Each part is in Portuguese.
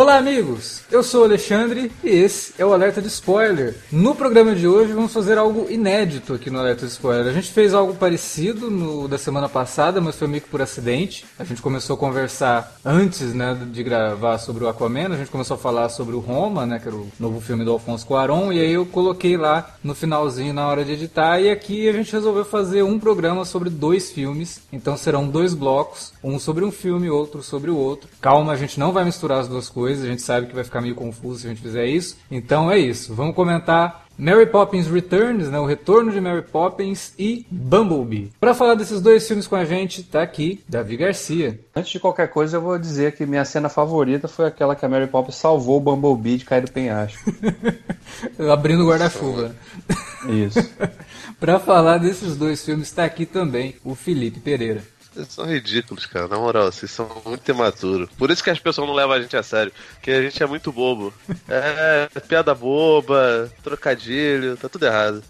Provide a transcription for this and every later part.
Olá, amigos! Eu sou o Alexandre e esse é o Alerta de Spoiler. No programa de hoje vamos fazer algo inédito aqui no Alerta de Spoiler. A gente fez algo parecido no da semana passada, mas foi meio que por acidente. A gente começou a conversar antes né, de gravar sobre o Aquaman, a gente começou a falar sobre o Roma, né, que era o novo filme do Alfonso Cuarón, e aí eu coloquei lá no finalzinho na hora de editar, e aqui a gente resolveu fazer um programa sobre dois filmes. Então serão dois blocos, um sobre um filme, outro sobre o outro. Calma, a gente não vai misturar as duas coisas, a gente sabe que vai ficar ficar meio confuso se a gente fizer isso. Então é isso. Vamos comentar Mary Poppins Returns, né, o retorno de Mary Poppins e Bumblebee. Para falar desses dois filmes com a gente, tá aqui Davi Garcia. Antes de qualquer coisa, eu vou dizer que minha cena favorita foi aquela que a Mary Poppins salvou o Bumblebee de cair do penhasco. Abrindo o guarda-chuva. Isso. Para falar desses dois filmes, está aqui também o Felipe Pereira. Vocês são ridículos, cara. Na moral, vocês são muito imaturos. Por isso que as pessoas não levam a gente a sério. Que a gente é muito bobo. É, piada boba, trocadilho, tá tudo errado.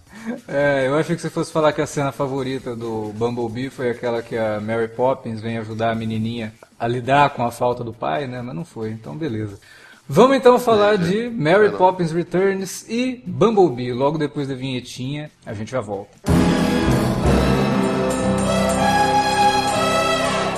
É, eu achei que você fosse falar que a cena favorita do Bumblebee foi aquela que a Mary Poppins vem ajudar a menininha a lidar com a falta do pai, né? Mas não foi, então beleza. Vamos então falar é, de Mary Poppins Returns e Bumblebee. Logo depois da vinhetinha, a gente já volta.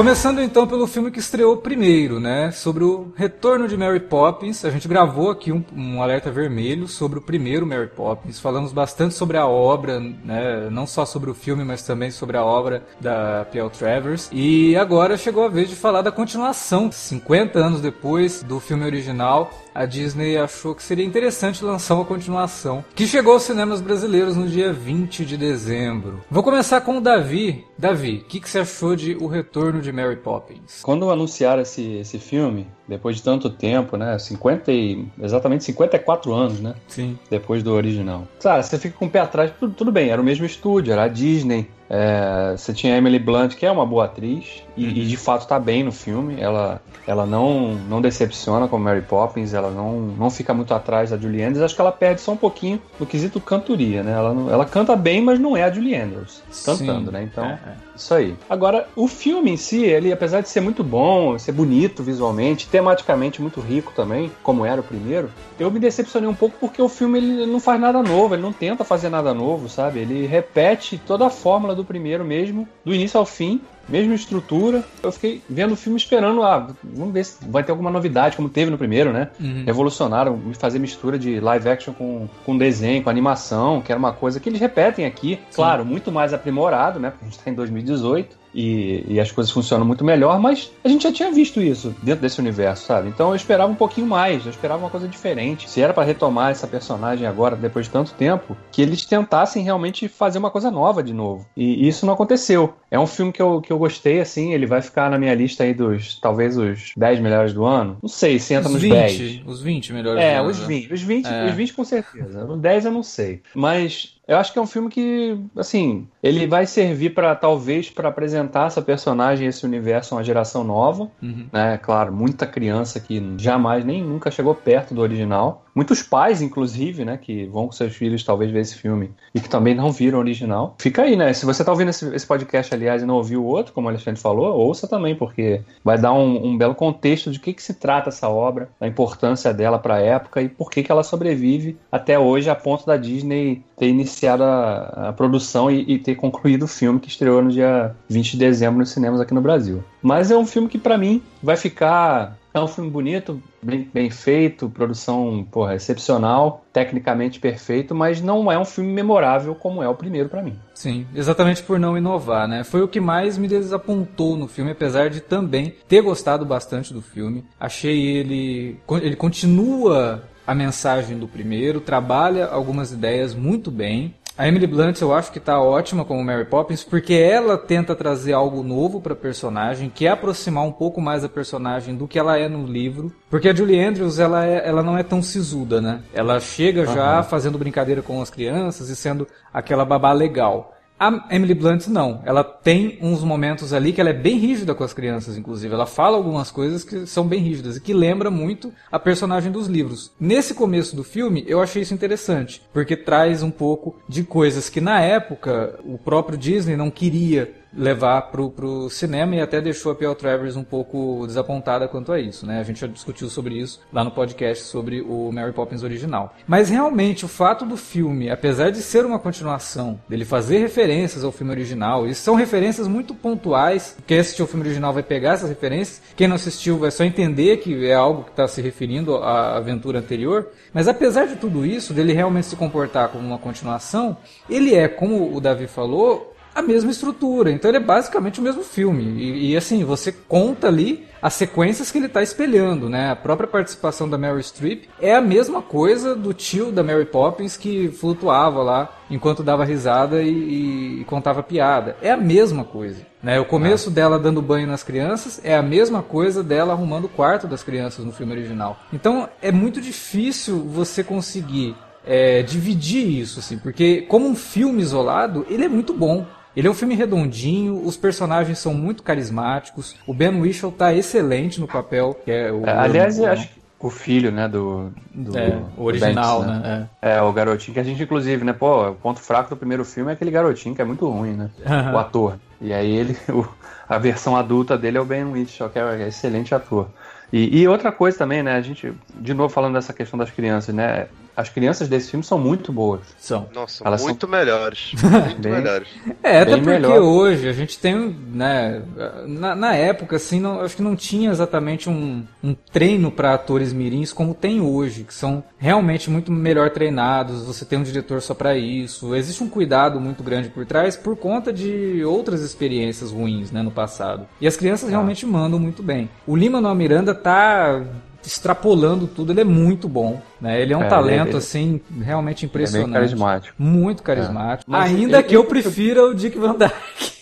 Começando então pelo filme que estreou primeiro, né? Sobre o retorno de Mary Poppins. A gente gravou aqui um, um, alerta vermelho sobre o primeiro Mary Poppins. Falamos bastante sobre a obra, né? Não só sobre o filme, mas também sobre a obra da P.L. Travers. E agora chegou a vez de falar da continuação, 50 anos depois do filme original a Disney achou que seria interessante lançar uma continuação, que chegou aos cinemas brasileiros no dia 20 de dezembro. Vou começar com o Davi. Davi, o que, que, você achou de O Retorno de Mary Poppins? Quando anunciaram esse, esse filme, depois de tanto tempo, né? 50 e, exatamente 54 anos, né? Sim. Depois do original. Cara, você fica com o pé atrás, tudo, tudo bem, era o mesmo estúdio, era a Disney. É, você tinha Emily Blunt, que é uma boa atriz, e, uhum. e, de fato tá bem no filme. Ela, ela não, não decepciona como Mary Poppins, ela não, não fica muito atrás da Julie Andrews. Acho que ela perde só um pouquinho no quesito cantoria, né? Ela, ela canta bem, mas não é a Julie Andrews cantando, Sim. né? Então, é, é. Isso aí. Agora, o filme em si, ele apesar de ser muito bom, ser bonito visualmente, tematicamente muito rico também, como era o primeiro, eu me decepcionei um pouco porque o filme ele não faz nada novo, ele não tenta fazer nada novo, sabe? Ele repete toda a fórmula do primeiro mesmo, do início ao fim, mesma estrutura. Eu fiquei vendo o filme esperando, ah, vamos ver se vai ter alguma novidade, como teve no primeiro, né? Uhum. Revolucionaram fazer mistura de live action com, com desenho, com animação, que era uma coisa que eles repetem aqui. Sim. Claro, muito mais aprimorado, né? Porque a gente está em 2018 e, e, as coisas funcionam muito melhor, mas a gente já tinha visto isso dentro desse universo, sabe? Então eu esperava um pouquinho mais, eu esperava uma coisa diferente. Se era para retomar essa personagem agora, depois de tanto tempo, que eles tentassem realmente fazer uma coisa nova de novo. E, e isso não aconteceu. É um filme que eu, que eu gostei, assim, ele vai ficar na minha lista aí dos, talvez, os 10 melhores do ano. Não sei se entra os nos 20, 10. Os 20 melhores é, do ano. É, os 20, os 20, é. os 20 com certeza. Os 10 eu não sei. Mas Eu acho que é um filme que, assim, ele vai servir para talvez para apresentar essa personagem, esse universo a uma geração nova, uhum. né? Claro, muita criança que jamais nem nunca chegou perto do original. Muitos pais, inclusive, né, que vão com seus filhos talvez ver esse filme e que também não viram o original. Fica aí, né? Se você tá ouvindo esse, esse podcast, aliás, e não ouviu o outro, como o Alexandre falou, ouça também, porque vai dar um, um belo contexto de que, que se trata essa obra, da importância dela para a época e por que, que ela sobrevive até hoje a ponto da Disney ter iniciado a, a produção e, e, ter concluído o filme que estreou no dia 20 de dezembro nos cinemas aqui no Brasil. Mas é um filme que para mim vai ficar é um filme bonito, bem, bem, feito, produção porra, excepcional, tecnicamente perfeito, mas não é um filme memorável como é o primeiro para mim. Sim, exatamente por não inovar, né? Foi o que mais me desapontou no filme, apesar de também ter gostado bastante do filme. Achei ele. Ele continua a mensagem do primeiro, trabalha algumas ideias muito bem. A Emily Blunt eu acho que está ótima como Mary Poppins, porque ela tenta trazer algo novo para a personagem, que é aproximar um pouco mais a personagem do que ela é no livro. Porque a Julie Andrews, ela, é, ela não é tão sisuda, né? Ela chega uhum. já fazendo brincadeira com as crianças e sendo aquela babá legal. A Emily Blunt não. Ela tem uns momentos ali que ela é bem rígida com as crianças, inclusive. Ela fala algumas coisas que são bem rígidas e que lembra muito a personagem dos livros. Nesse começo do filme, eu achei isso interessante, porque traz um pouco de coisas que na época o próprio Disney não queria levar pro, pro cinema e até deixou a P.L. Travers um pouco desapontada quanto a isso, né? A gente já discutiu sobre isso lá no podcast sobre o Mary Poppins original. Mas realmente o fato do filme, apesar de ser uma continuação, dele fazer referências ao filme original, e são referências muito pontuais, quem assistiu o filme original vai pegar essas referências, quem não assistiu vai só entender que é algo que está se referindo à aventura anterior, mas apesar de tudo isso, dele realmente se comportar como uma continuação, ele é, como o Davi falou, a mesma estrutura. Então ele é basicamente o mesmo filme. E, e assim, você conta ali as sequências que ele está espelhando, né? A própria participação da Mary Streep é a mesma coisa do tio da Mary Poppins que flutuava lá enquanto dava risada e, e contava piada. É a mesma coisa. Né? O começo ah. dela dando banho nas crianças é a mesma coisa dela arrumando o quarto das crianças no filme original. Então é muito difícil você conseguir é, dividir isso, assim, porque como um filme isolado, ele é muito bom. Ele é um filme redondinho, os personagens são muito carismáticos, o Ben Whishaw tá excelente no papel, que é o... É, aliás, eu acho que o filho, né, do... do é, o original, Banks, né? É. é. o garotinho que a gente, inclusive, né, pô, o ponto fraco do primeiro filme é aquele garotinho que é muito ruim, né? o ator. E aí ele, o, a versão adulta dele é o Ben Whishaw, que é, é excelente ator. E, e, outra coisa também, né? A gente, de novo falando dessa questão das crianças, né? As crianças desse filme são muito boas. São. Nossa, Elas muito são... melhores. Muito bem, melhores. É, até porque melhor. hoje a gente tem, né? Na, na época, assim, não, acho que não tinha exatamente um, um treino para atores mirins como tem hoje, que são realmente muito melhor treinados. Você tem um diretor só para isso. Existe um cuidado muito grande por trás por conta de outras experiências ruins, né, no passado. E as crianças ah. realmente mandam muito bem. O Lima Manuel Miranda tá extrapolando tudo, ele é muito bom. Né? Ele é um é, talento, ele, assim, realmente impressionante. É carismático. Muito carismático. É. Ainda ele, que eu prefira o Dick Van Dyke.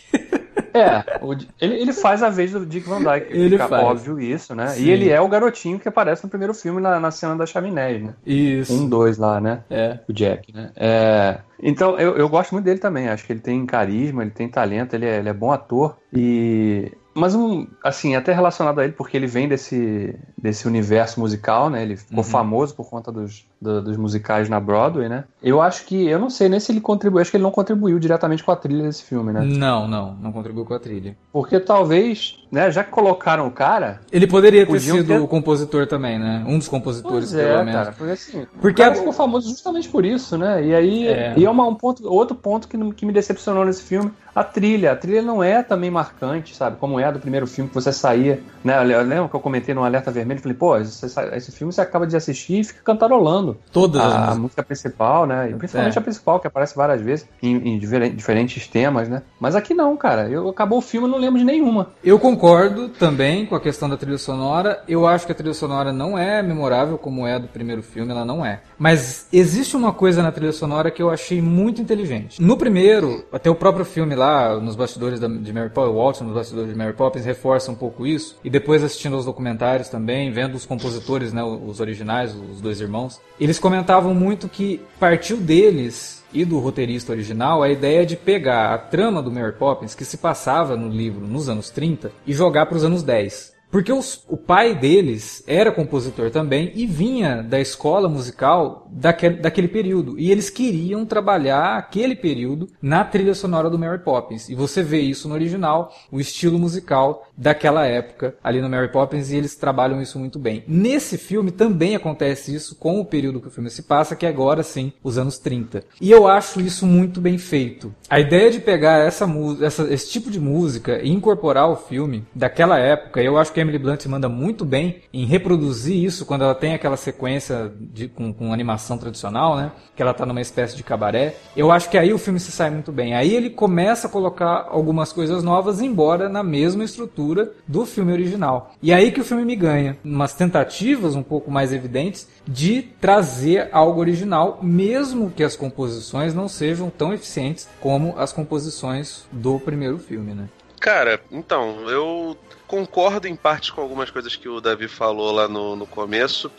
É, o, ele, ele faz a vez do Dick Van Dyke, ele fica faz. óbvio isso, né? Sim. E ele é o garotinho que aparece no primeiro filme na, na cena da chaminé, né? Isso. Um, dois lá, né? É. O Jack, né? É, então, eu, eu gosto muito dele também. Acho que ele tem carisma, ele tem talento, ele é, ele é bom ator. E mas um, assim, até relacionado a ele, porque ele vem desse, desse universo musical, né? Ele ficou uhum. famoso por conta dos, do, dos musicais na Broadway, né? Eu acho que, eu não sei nem se ele contribuiu, acho que ele não contribuiu diretamente com a trilha desse filme, né? Não, não, não contribuiu com a trilha. Porque talvez, né, já que colocaram o cara... Ele poderia ter sido ter... o compositor também, né? Um dos compositores, pois pelo é, menos. Cara, porque assim, porque o cara a... ficou famoso justamente por isso, né? E aí, é. e é uma, um ponto, outro ponto que, que me decepcionou nesse filme, a trilha. A trilha não é também marcante, sabe? Como é a do primeiro filme que você saía, né? Lembra que eu comentei no Alerta Vermelho? Falei, pô, esse, esse filme você acaba de assistir e fica cantarolando. Todas a, a música principal, né? E principalmente é. a principal, que aparece várias vezes em, em, diferentes temas, né? Mas aqui não, cara. Eu acabou o filme não lembro de nenhuma. Eu concordo também com a questão da trilha sonora. Eu acho que a trilha sonora não é memorável como é a do primeiro filme, ela não é. Mas existe uma coisa na trilha sonora que eu achei muito inteligente. No primeiro, até o próprio filme lá, nos bastidores de Mary Poppins, Walter nos bastidores de Mary Poppins reforça um pouco isso. E depois assistindo aos documentários também, vendo os compositores, né, os originais, os dois irmãos, eles comentavam muito que partiu deles e do roteirista original a ideia de pegar a trama do Mary Poppins, que se passava no livro nos anos 30, e jogar para os anos 10. Porque os, o pai deles era compositor também e vinha da escola musical daquele, daquele período. E eles queriam trabalhar aquele período na trilha sonora do Mary Poppins. E você vê isso no original, o estilo musical daquela época ali no Mary Poppins, e eles trabalham isso muito bem. Nesse filme também acontece isso com o período que o filme se passa, que é agora sim, os anos 30. E eu acho isso muito bem feito. A ideia de pegar essa, essa esse tipo de música e incorporar ao filme daquela época, eu acho que que Emily Blunt manda muito bem em reproduzir isso quando ela tem aquela sequência de, com, com animação tradicional, né? Que ela tá numa espécie de cabaré. Eu acho que aí o filme se sai muito bem. Aí ele começa a colocar algumas coisas novas, embora na mesma estrutura do filme original. E aí que o filme me ganha. Umas tentativas um pouco mais evidentes de trazer algo original, mesmo que as composições não sejam tão eficientes como as composições do primeiro filme, né? Cara, então, eu concordo em parte com algumas coisas que o Davi falou lá no, no começo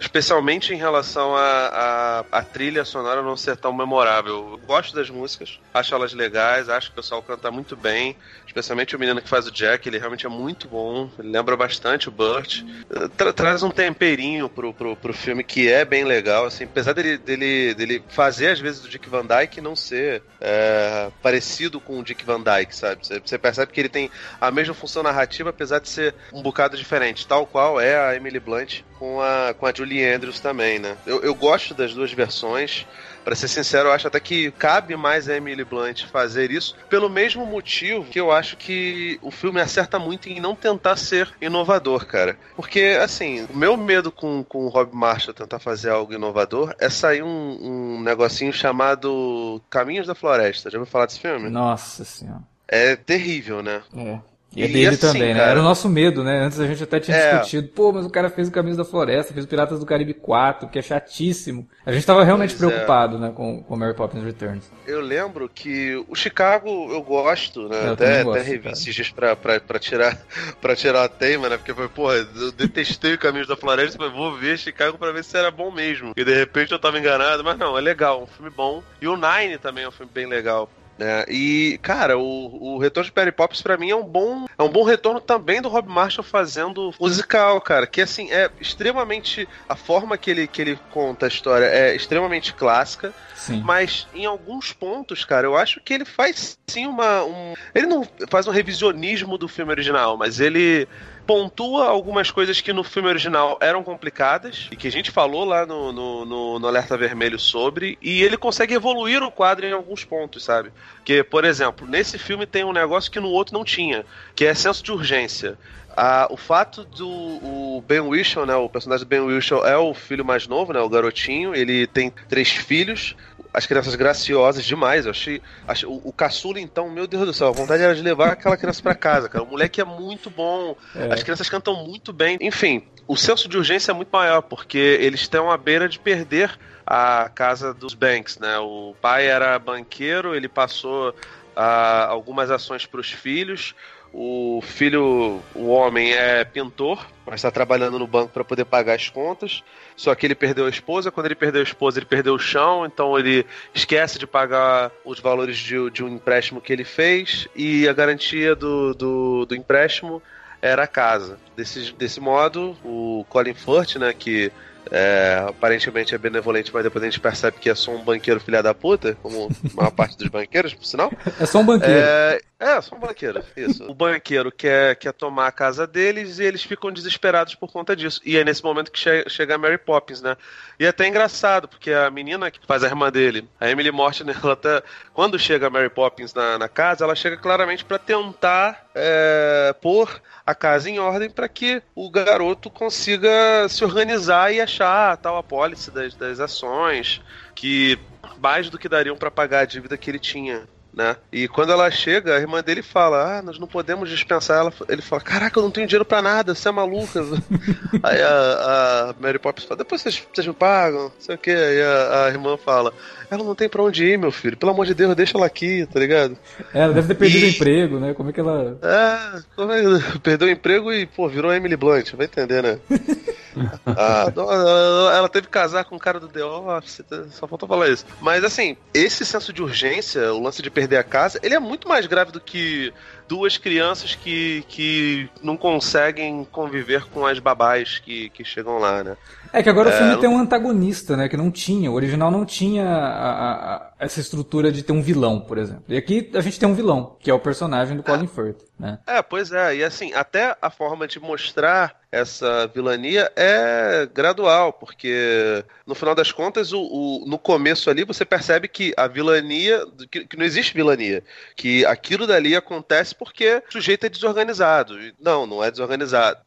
especialmente em relação à a, a, a, trilha sonora não ser tão memorável. Eu gosto das músicas, acho elas legais, acho que o pessoal canta muito bem, especialmente o menino que faz o Jack, ele realmente é muito bom, ele lembra bastante o Burt. Tra traz um temperinho pro, pro, pro filme que é bem legal, assim, apesar dele, dele, dele fazer às vezes do Dick Van Dyke não ser é, parecido com o Dick Van Dyke, sabe? Você percebe que ele tem a mesma função narrativa, apesar de ser um bocado diferente, tal qual é a Emily Blunt com a, com a Julie Julie Andrews também, né? Eu, eu gosto das duas versões. Para ser sincero, eu acho até que cabe mais a Emily Blunt fazer isso, pelo mesmo motivo que eu acho que o filme acerta muito em não tentar ser inovador, cara. Porque, assim, o meu medo com, com o Rob Marshall tentar fazer algo inovador é sair um, um negocinho chamado Caminhos da Floresta. Já ouviu falar desse filme? Nossa senhora. É terrível, né? É. E, dele assim, também, né? Era o nosso medo, né? Antes a gente até tinha é. discutido, pô, mas o cara fez o Caminhos da Floresta, fez o Piratas do Caribe 4, que é chatíssimo. A gente tava realmente pois é. preocupado, é. né, com, com Mary Poppins Returns. Eu lembro que o Chicago eu gosto, né? Eu até, gosto, até revi esses dias pra, pra, pra, tirar, pra tirar a teima, né? Porque foi, porra, eu detestei o Caminhos da Floresta, mas vou ver Chicago pra ver se era bom mesmo. E de repente eu tava enganado, mas não, é legal, um filme bom. E o Nine também é um filme bem legal. É, e, cara, o, o retorno de Perry Pops para mim é um bom é um bom retorno também do Rob Marshall fazendo musical, cara. Que assim, é extremamente. A forma que ele, que ele conta a história é extremamente clássica. Sim. Mas em alguns pontos, cara, eu acho que ele faz sim uma. Um, ele não faz um revisionismo do filme original, mas ele pontua algumas coisas que no filme original eram complicadas e que a gente falou lá no, no, no, no Alerta Vermelho sobre, e ele consegue evoluir o quadro em alguns pontos, sabe? Que, por exemplo, nesse filme tem um negócio que no outro não tinha, que é senso de urgência. Ah, o fato do o Ben Whishaw, né, o personagem do Ben Whishaw é o filho mais novo, né, o garotinho, ele tem três filhos, as crianças graciosas demais. Eu achei. achei o, o caçula, então, meu Deus do céu, a vontade era de levar aquela criança para casa, cara. O moleque é muito bom, é. as crianças cantam muito bem. Enfim, o senso de urgência é muito maior, porque eles estão à beira de perder a casa dos Banks, né? O pai era banqueiro, ele passou ah, algumas ações para os filhos. O filho, o homem, é pintor, mas está trabalhando no banco para poder pagar as contas. Só que ele perdeu a esposa. Quando ele perdeu a esposa, ele perdeu o chão. Então ele esquece de pagar os valores de, de um empréstimo que ele fez. E a garantia do, do, do empréstimo era a casa. Desse, desse modo, o Colin Firth, né, que é, aparentemente é benevolente, mas depois a gente percebe que é só um banqueiro filha da puta, como a maior parte dos banqueiros, por sinal. É só um banqueiro. É, é só um banqueiro, isso. O banqueiro quer, quer tomar a casa deles e eles ficam desesperados por conta disso. E é nesse momento que che chega a Mary Poppins, né? E é até engraçado, porque a menina que faz a irmã dele, a Emily Morton, ela até. Quando chega a Mary Poppins na, na casa, ela chega claramente para tentar é, pôr a casa em ordem para que o garoto consiga se organizar e achar a tal apólice das, das ações que mais do que dariam para pagar a dívida que ele tinha né? E quando ela chega, a irmã dele fala: Ah, nós não podemos dispensar ela. Ele fala: Caraca, eu não tenho dinheiro pra nada, você é maluca. Aí a, a, Mary Poppins fala: Depois vocês, vocês me pagam, não sei o que. Aí a, a, irmã fala: Ela não tem pra onde ir, meu filho. Pelo amor de Deus, deixa ela aqui, tá ligado? É, ela deve ter perdido e... o emprego, né? Como é que ela. É, como é... perdeu o emprego e, pô, virou Emily Blunt, vai entender, né? ah, ela teve que casar com o cara do The Office, só faltou falar isso. Mas assim, esse senso de urgência, o lance de perder a casa, ele é muito mais grave do que duas crianças que, que não conseguem conviver com as babás que, que chegam lá, né? É que agora é, o filme tem um antagonista, né? Que não tinha. O original não tinha a, a, essa estrutura de ter um vilão, por exemplo. E aqui a gente tem um vilão, que é o personagem do Colin é. Firth, né? É, pois é. E assim, até a forma de mostrar essa vilania é gradual, porque no final das contas, o, o no começo ali você percebe que a vilania, que, que, não existe vilania, que aquilo dali acontece porque o sujeito é desorganizado. Não, não é desorganizado.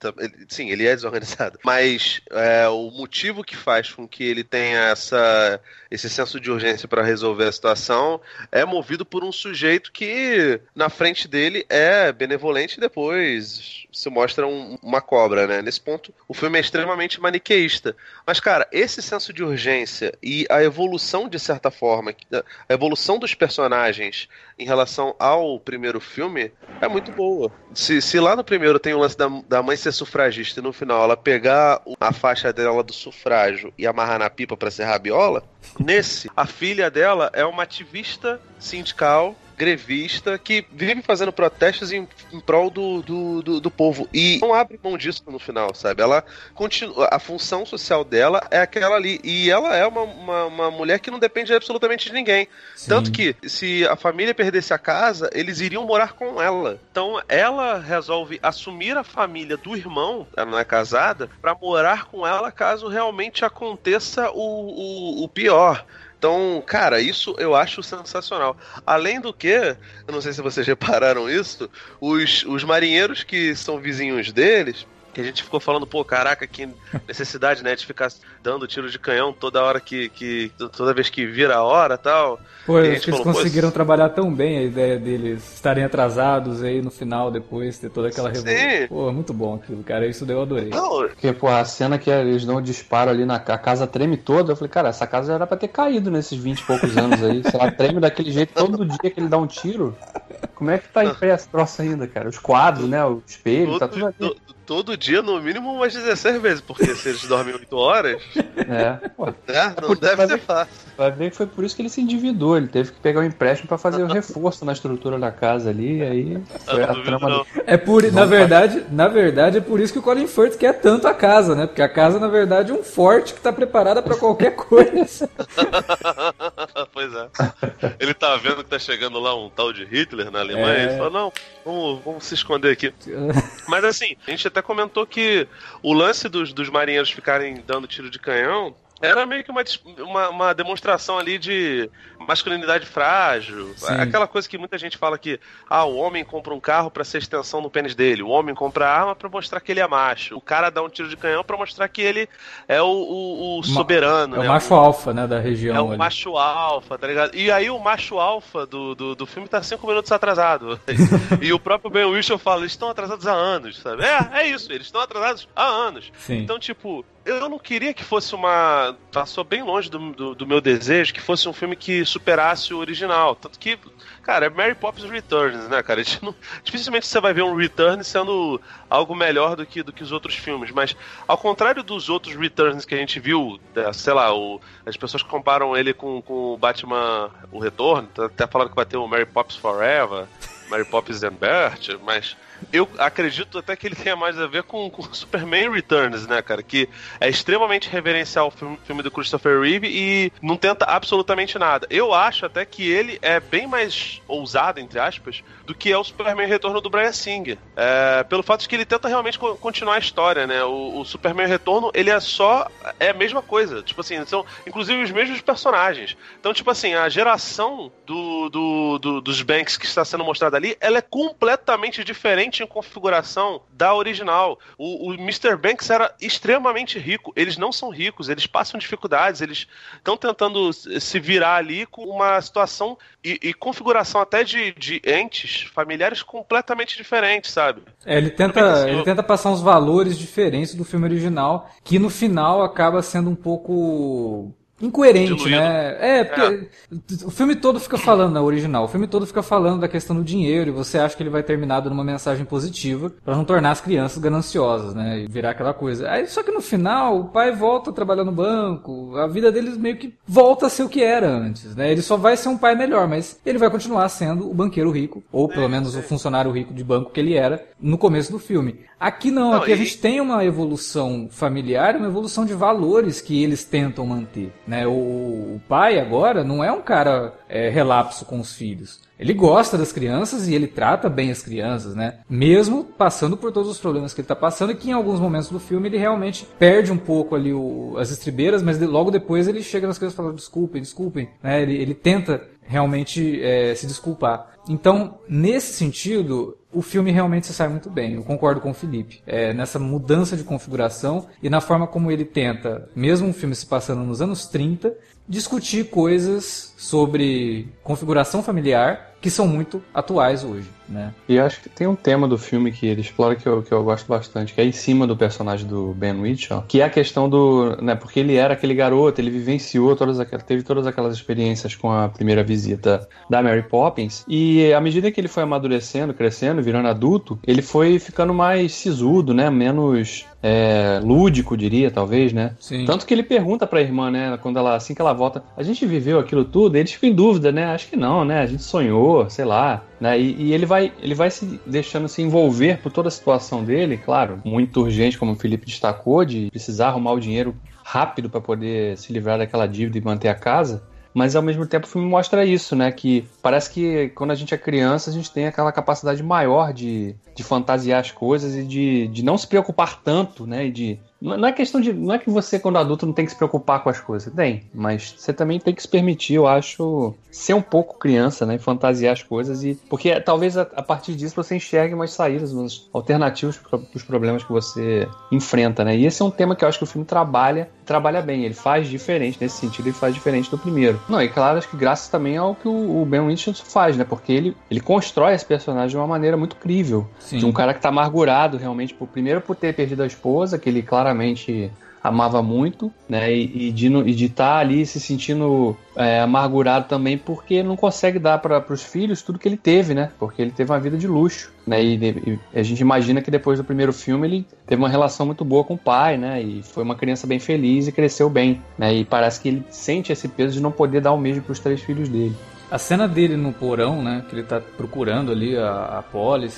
Sim, ele é desorganizado. Mas é, o motivo que faz com que ele tenha essa, esse senso de urgência para resolver a situação é movido por um sujeito que na frente dele é benevolente e depois se mostra um, uma cobra, né? Nesse ponto, o filme é extremamente maniqueísta. Mas, cara, esse senso de urgência e a evolução, de certa forma, a evolução dos personagens em relação ao primeiro filme é muito boa. Se, se lá no primeiro tem o lance da, da mãe ser sufragista e no final ela pegar a faixa dela do sufrágio e amarrar na pipa para ser rabiola, nesse, a filha dela é uma ativista sindical grevista que vive fazendo protestos em, em prol do, do, do, do, povo. E não abre mão disso no final, sabe? Ela continua. A função social dela é aquela ali. E ela é uma, uma, uma mulher que não depende absolutamente de ninguém. Sim. Tanto que, se a família perdesse a casa, eles iriam morar com ela. Então, ela resolve assumir a família do irmão, ela não é casada, para morar com ela caso realmente aconteça o, o, o pior. Então, cara, isso eu acho sensacional. Além do que, eu não sei se vocês repararam isso, os, os marinheiros que são vizinhos deles, que a gente ficou falando, pô, caraca, que necessidade, né, de ficar dando tiro de canhão toda hora que, que toda vez que vira a hora tal. Pô, acho que eles falou, conseguiram trabalhar tão bem a ideia deles estarem atrasados aí no final depois, ter toda aquela revolução. Pô, muito bom aquilo, cara, isso eu adorei. Não, Porque, pô, a cena que eles dão o disparo ali na a casa treme toda, eu falei, cara, essa casa já era pra ter caído nesses 20 e poucos anos aí. Se ela treme daquele jeito todo dia que ele dá um tiro, como é que tá em pé essa troça ainda, cara? Os quadros, né, o espelho, tá tudo aqui todo dia, no mínimo, umas 16 vezes, porque se eles dormem 8 horas. É, pô. É, não deve ser fácil. Vai ver que foi por isso que ele se endividou. Ele teve que pegar o um empréstimo para fazer o um reforço na estrutura da casa ali. E aí foi a trama. É por, na verdade, na verdade, é por isso que o Colin Firth quer tanto a casa, né? Porque a casa, na verdade, é um forte que tá preparada para qualquer coisa. pois é. Ele tá vendo que tá chegando lá um tal de Hitler na Alemanha. É... Ele fala: não, vamos, vamos se esconder aqui. Mas assim, a gente até comentou que o lance dos, dos marinheiros ficarem dando tiro de canhão era meio que uma, uma, uma, demonstração ali de masculinidade frágil. Sim. Aquela coisa que muita gente fala que ah, o homem compra um carro para ser extensão do pênis dele, o homem compra arma para mostrar que ele é macho, o cara dá um tiro de canhão para mostrar que ele é o, o, o soberano. É né? o macho alfa, né, da região. É o ali. macho alfa, tá ligado? E aí o macho alfa do, do, do filme tá cinco minutos atrasado. e o próprio Ben Whishaw fala, eles estão atrasados há anos, sabe? É, é isso, eles estão atrasados há anos. Sim. Então, tipo, eu não queria que fosse uma. Passou bem longe do, do, do, meu desejo que fosse um filme que superasse o original. Tanto que, cara, é Mary Poppins Returns, né, cara? Não, dificilmente você vai ver um Return sendo algo melhor do que, do que os outros filmes. Mas, ao contrário dos outros Returns que a gente viu, é, sei lá, o, as pessoas comparam ele com, com o Batman O Retorno, tá até falando que vai ter o Mary Poppins Forever, Mary Poppins and Bert, mas eu acredito até que ele tenha mais a ver com, com Superman Returns, né, cara? Que é extremamente reverencial o filme, do Christopher Reeve e não tenta absolutamente nada. Eu acho até que ele é bem mais ousado, entre aspas, do que é o Superman Retorno do Brian Singer. É, pelo fato de que ele tenta realmente co continuar a história, né? O, o, Superman Retorno, ele é só. É a mesma coisa. Tipo assim, são inclusive os mesmos personagens. Então, tipo assim, a geração do, do, do dos Banks que está sendo mostrada ali, ela é completamente diferente em configuração da original. O, o Mr. Banks era extremamente rico. Eles não são ricos, eles passam dificuldades, eles estão tentando se virar ali com uma situação e, e configuração até de, de, entes familiares completamente diferentes, sabe? É, ele tenta, ele tenta passar uns valores diferentes do filme original, que no final acaba sendo um pouco incoerente, Diluído. né? É, porque é. o filme todo fica falando, na né, original, o filme todo fica falando da questão do dinheiro e você acha que ele vai terminar dando uma mensagem positiva para não tornar as crianças gananciosas, né? E virar aquela coisa. Aí, só que no final, o pai volta a trabalhar no banco, a vida deles meio que volta a ser o que era antes, né? Ele só vai ser um pai melhor, mas ele vai continuar sendo o banqueiro rico, ou pelo menos o funcionário rico de banco que ele era no começo do filme. Aqui não, não aqui e... a gente tem uma evolução familiar, uma evolução de valores que eles tentam manter, né? Né? O, o pai agora não é um cara é, relapso com os filhos. Ele gosta das crianças e ele trata bem as crianças, né? Mesmo passando por todos os problemas que ele está passando e que em alguns momentos do filme ele realmente perde um pouco ali o, as estribeiras, mas logo depois ele chega nas crianças e fala desculpem, desculpem, né? Ele, ele tenta realmente é, se desculpar. Então, nesse sentido, o filme realmente se sai muito bem. Eu concordo com o Felipe. É, nessa mudança de configuração e na forma como ele tenta, mesmo um filme se passando nos anos 30, discutir coisas sobre configuração familiar que são muito atuais hoje, né? E acho que tem um tema do filme que ele explora que eu, que eu gosto bastante, que é em cima do personagem do Ben Whishaw, que é a questão do, né, porque ele era aquele garoto, ele vivenciou todas aquelas, teve todas aquelas experiências com a primeira visita da Mary Poppins, e à medida que ele foi amadurecendo, crescendo, virando adulto, ele foi ficando mais sisudo, né, menos é, lúdico, diria, talvez, né? Sim. Tanto que ele pergunta pra irmã, né, quando ela, assim que ela volta, a gente viveu aquilo tudo? Eles ficam em dúvida, né? Acho que não, né? A gente sonhou, sei lá, né? E, e, ele vai ele vai se deixando se envolver por toda a situação dele, claro, muito urgente, como o Felipe destacou, de precisar arrumar o dinheiro rápido para poder se livrar daquela dívida e manter a casa. Mas ao mesmo tempo o filme mostra isso, né? Que parece que quando a gente é criança, a gente tem aquela capacidade maior de, de fantasiar as coisas e de, de não se preocupar tanto, né? E de não é questão de. Não é que você, quando adulto, não tem que se preocupar com as coisas. Tem, mas você também tem que se permitir, eu acho, ser um pouco criança, né? Fantasiar as coisas e. Porque talvez a, a partir disso você enxergue umas saídas, umas alternativas para os problemas que você enfrenta, né? E esse é um tema que eu acho que o filme trabalha, trabalha bem. Ele faz diferente nesse sentido, ele faz diferente do primeiro. Não, e claro, acho que graças também ao que o, o Ben Winston faz, né? Porque ele, ele constrói esse personagem de uma maneira muito crível. Sim. De um cara que tá amargurado realmente, por, primeiro por ter perdido a esposa, que ele claramente amava muito, né? E, e de estar tá ali se sentindo é, amargurado também porque não consegue dar para os filhos tudo que ele teve, né? Porque ele teve uma vida de luxo, né? E, e, a gente imagina que depois do primeiro filme ele teve uma relação muito boa com o pai, né? E foi uma criança bem feliz e cresceu bem, né? E parece que ele sente esse peso de não poder dar o mesmo para os três filhos dele. A cena dele no porão, né? Que ele tá procurando ali a, a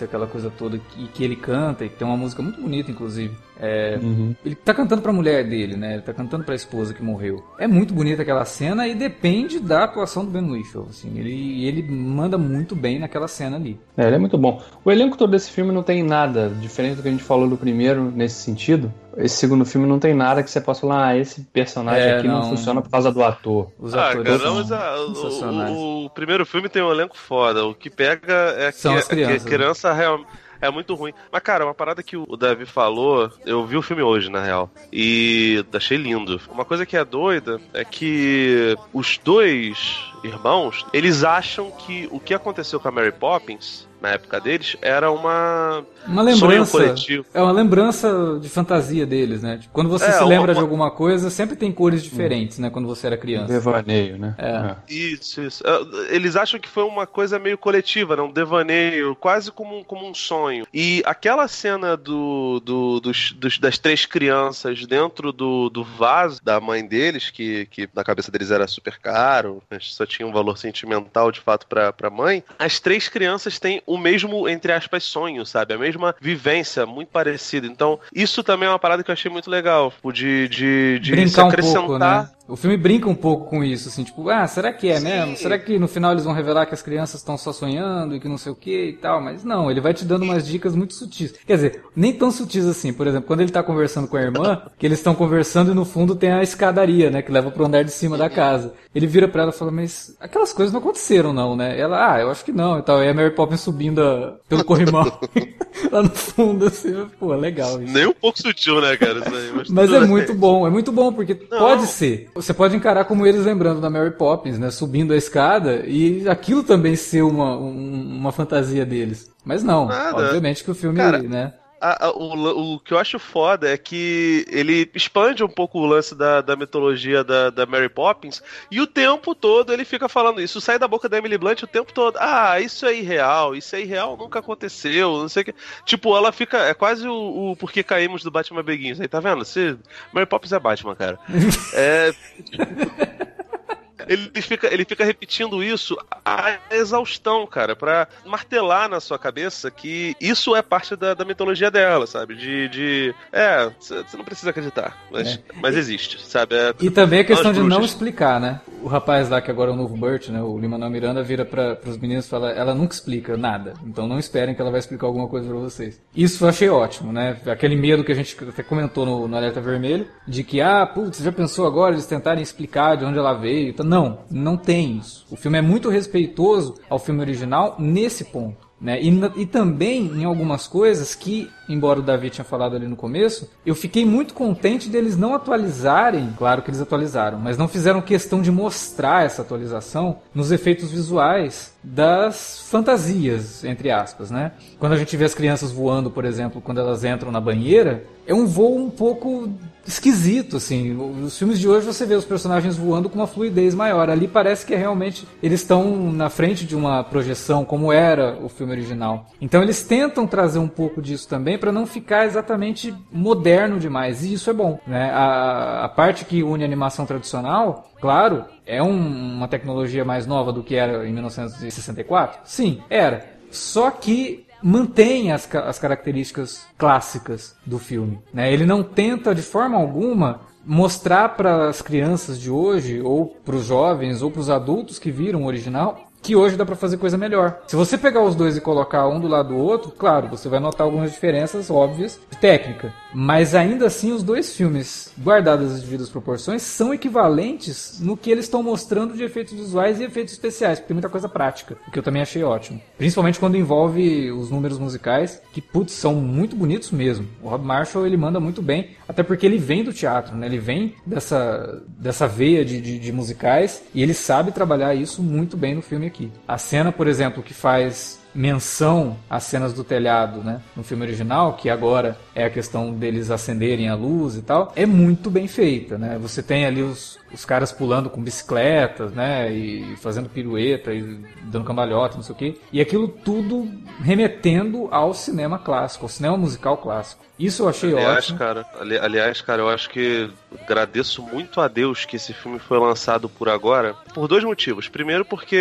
aquela coisa toda, e que ele canta, e tem uma música muito bonita, inclusive. É, uhum. Ele tá cantando pra mulher dele, né? Ele tá cantando pra esposa que morreu. É muito bonita aquela cena e depende da atuação do Ben Whishaw, assim. Ele, ele manda muito bem naquela cena ali. É, ele é muito bom. O elenco todo desse filme não tem nada diferente do que a gente falou do primeiro nesse sentido. Esse segundo filme não tem nada que você possa falar, ah, esse personagem é, aqui não. não. funciona por causa do ator. Os ah, atores cara, mas a, o, o, primeiro filme tem um elenco foda. O que pega é que, São as crianças, que a criança né? realmente é muito ruim. Mas, cara, uma parada que o Davi falou, eu vi o filme hoje, na real. E achei lindo. Uma coisa que é doida é que os dois irmãos, eles acham que o que aconteceu com a Mary Poppins na época deles era uma uma lembrança é uma lembrança de fantasia deles né tipo, quando você é, se lembra uma... de alguma coisa sempre tem cores diferentes hum. né quando você era criança devaneio né é. é. isso isso é, eles acham que foi uma coisa meio coletiva né? um devaneio quase como um, como um sonho e aquela cena do, do dos, dos, das três crianças dentro do, do vaso da mãe deles que, que na cabeça deles era super caro só tinha um valor sentimental de fato para a mãe as três crianças têm o mesmo, entre aspas, sonho, sabe? A mesma vivência, muito parecida. Então, isso também é uma parada que eu achei muito legal. De, de, de Brincar se acrescentar. Um pouco, né? O filme brinca um pouco com isso, assim, tipo, ah, será que é Sim. mesmo? Será que no final eles vão revelar que as crianças estão só sonhando e que não sei o que e tal? Mas não, ele vai te dando umas dicas muito sutis. Quer dizer, nem tão sutis assim. Por exemplo, quando ele tá conversando com a irmã, que eles estão conversando e no fundo tem a escadaria, né, que leva pro andar de cima da casa. Ele vira pra ela e fala, mas aquelas coisas não aconteceram não, né? Ela, ah, eu acho que não e tal. E a Mary Poppins subindo a, pelo corrimão lá no fundo, assim, pô, legal isso. Nem um pouco sutil, né, cara? Aí, mas, mas é muito bom, é muito bom, porque não. pode ser. Você pode encarar como eles lembrando da Mary Poppins, né? Subindo a escada e aquilo também ser uma, um, uma fantasia deles. Mas não, Nada. obviamente que o filme, cara, né? A, a, o, o que eu acho foda é que ele expande um pouco o lance da, da mitologia da, da Mary Poppins e o tempo todo ele fica falando isso. Sai da boca da Emily Blunt o tempo todo. Ah, isso é irreal, isso é irreal, nunca aconteceu, não sei o que. Tipo, ela fica. É quase o, o Porque Caímos do Batman Beguinhos. Aí, tá vendo? Você, Mary Poppins é Batman, cara. é. Ele fica, ele fica repetindo isso a exaustão, cara, para martelar na sua cabeça que isso é parte da, da mitologia dela, sabe? De. de é, você não precisa acreditar, mas, é. mas existe, sabe? É, e também a questão de não explicar, né? O rapaz lá, que agora é o novo Burt, né? O Lima Miranda, vira para os meninos e fala: ela nunca explica nada, então não esperem que ela vai explicar alguma coisa para vocês. Isso eu achei ótimo, né? Aquele medo que a gente até comentou no, no Alerta Vermelho, de que, ah, putz, já pensou agora eles tentarem explicar de onde ela veio? Então, não, não tem isso. O filme é muito respeitoso ao filme original nesse ponto. Né? E, e, também em algumas coisas que, embora o Davi tinha falado ali no começo, eu fiquei muito contente deles não atualizarem, claro que eles atualizaram, mas não fizeram questão de mostrar essa atualização nos efeitos visuais das fantasias, entre aspas, né? Quando a gente vê as crianças voando, por exemplo, quando elas entram na banheira, é um voo um pouco esquisito, assim. Nos filmes de hoje você vê os personagens voando com uma fluidez maior. Ali parece que realmente eles estão na frente de uma projeção, como era o filme original. Então eles tentam trazer um pouco disso também para não ficar exatamente moderno demais. E isso é bom, né? A, a parte que une a animação tradicional, claro, é um, uma tecnologia mais nova do que era em 1964. Sim, era. Só que mantém as, as características clássicas do filme. Né? Ele não tenta de forma alguma mostrar para as crianças de hoje, ou para os jovens, ou para os adultos que viram o original, que hoje dá para fazer coisa melhor. Se você pegar os dois e colocar um do lado do outro, claro, você vai notar algumas diferenças óbvias de técnica. Mas ainda assim, os dois filmes, guardadas as devidas proporções, são equivalentes no que eles estão mostrando de efeitos visuais e efeitos especiais, porque tem muita coisa prática, o que eu também achei ótimo. Principalmente quando envolve os números musicais, que, putz, são muito bonitos mesmo. O Rob Marshall, ele manda muito bem, até porque ele vem do teatro, né? Ele vem dessa, dessa veia de, de, de musicais e ele sabe trabalhar isso muito bem no filme aqui. A cena, por exemplo, que faz menção às cenas do telhado, né, no filme original, que agora é a questão deles acenderem a luz e tal, é muito bem feita, né? Você tem ali os, os caras pulando com bicicletas, né, e fazendo pirueta e dando cambalhota, não sei o quê, e aquilo tudo remetendo ao cinema clássico, ao cinema musical clássico. Isso eu achei aliás, ótimo. Cara, ali, aliás, cara, eu acho que agradeço muito a Deus que esse filme foi lançado por agora, por dois motivos. Primeiro, porque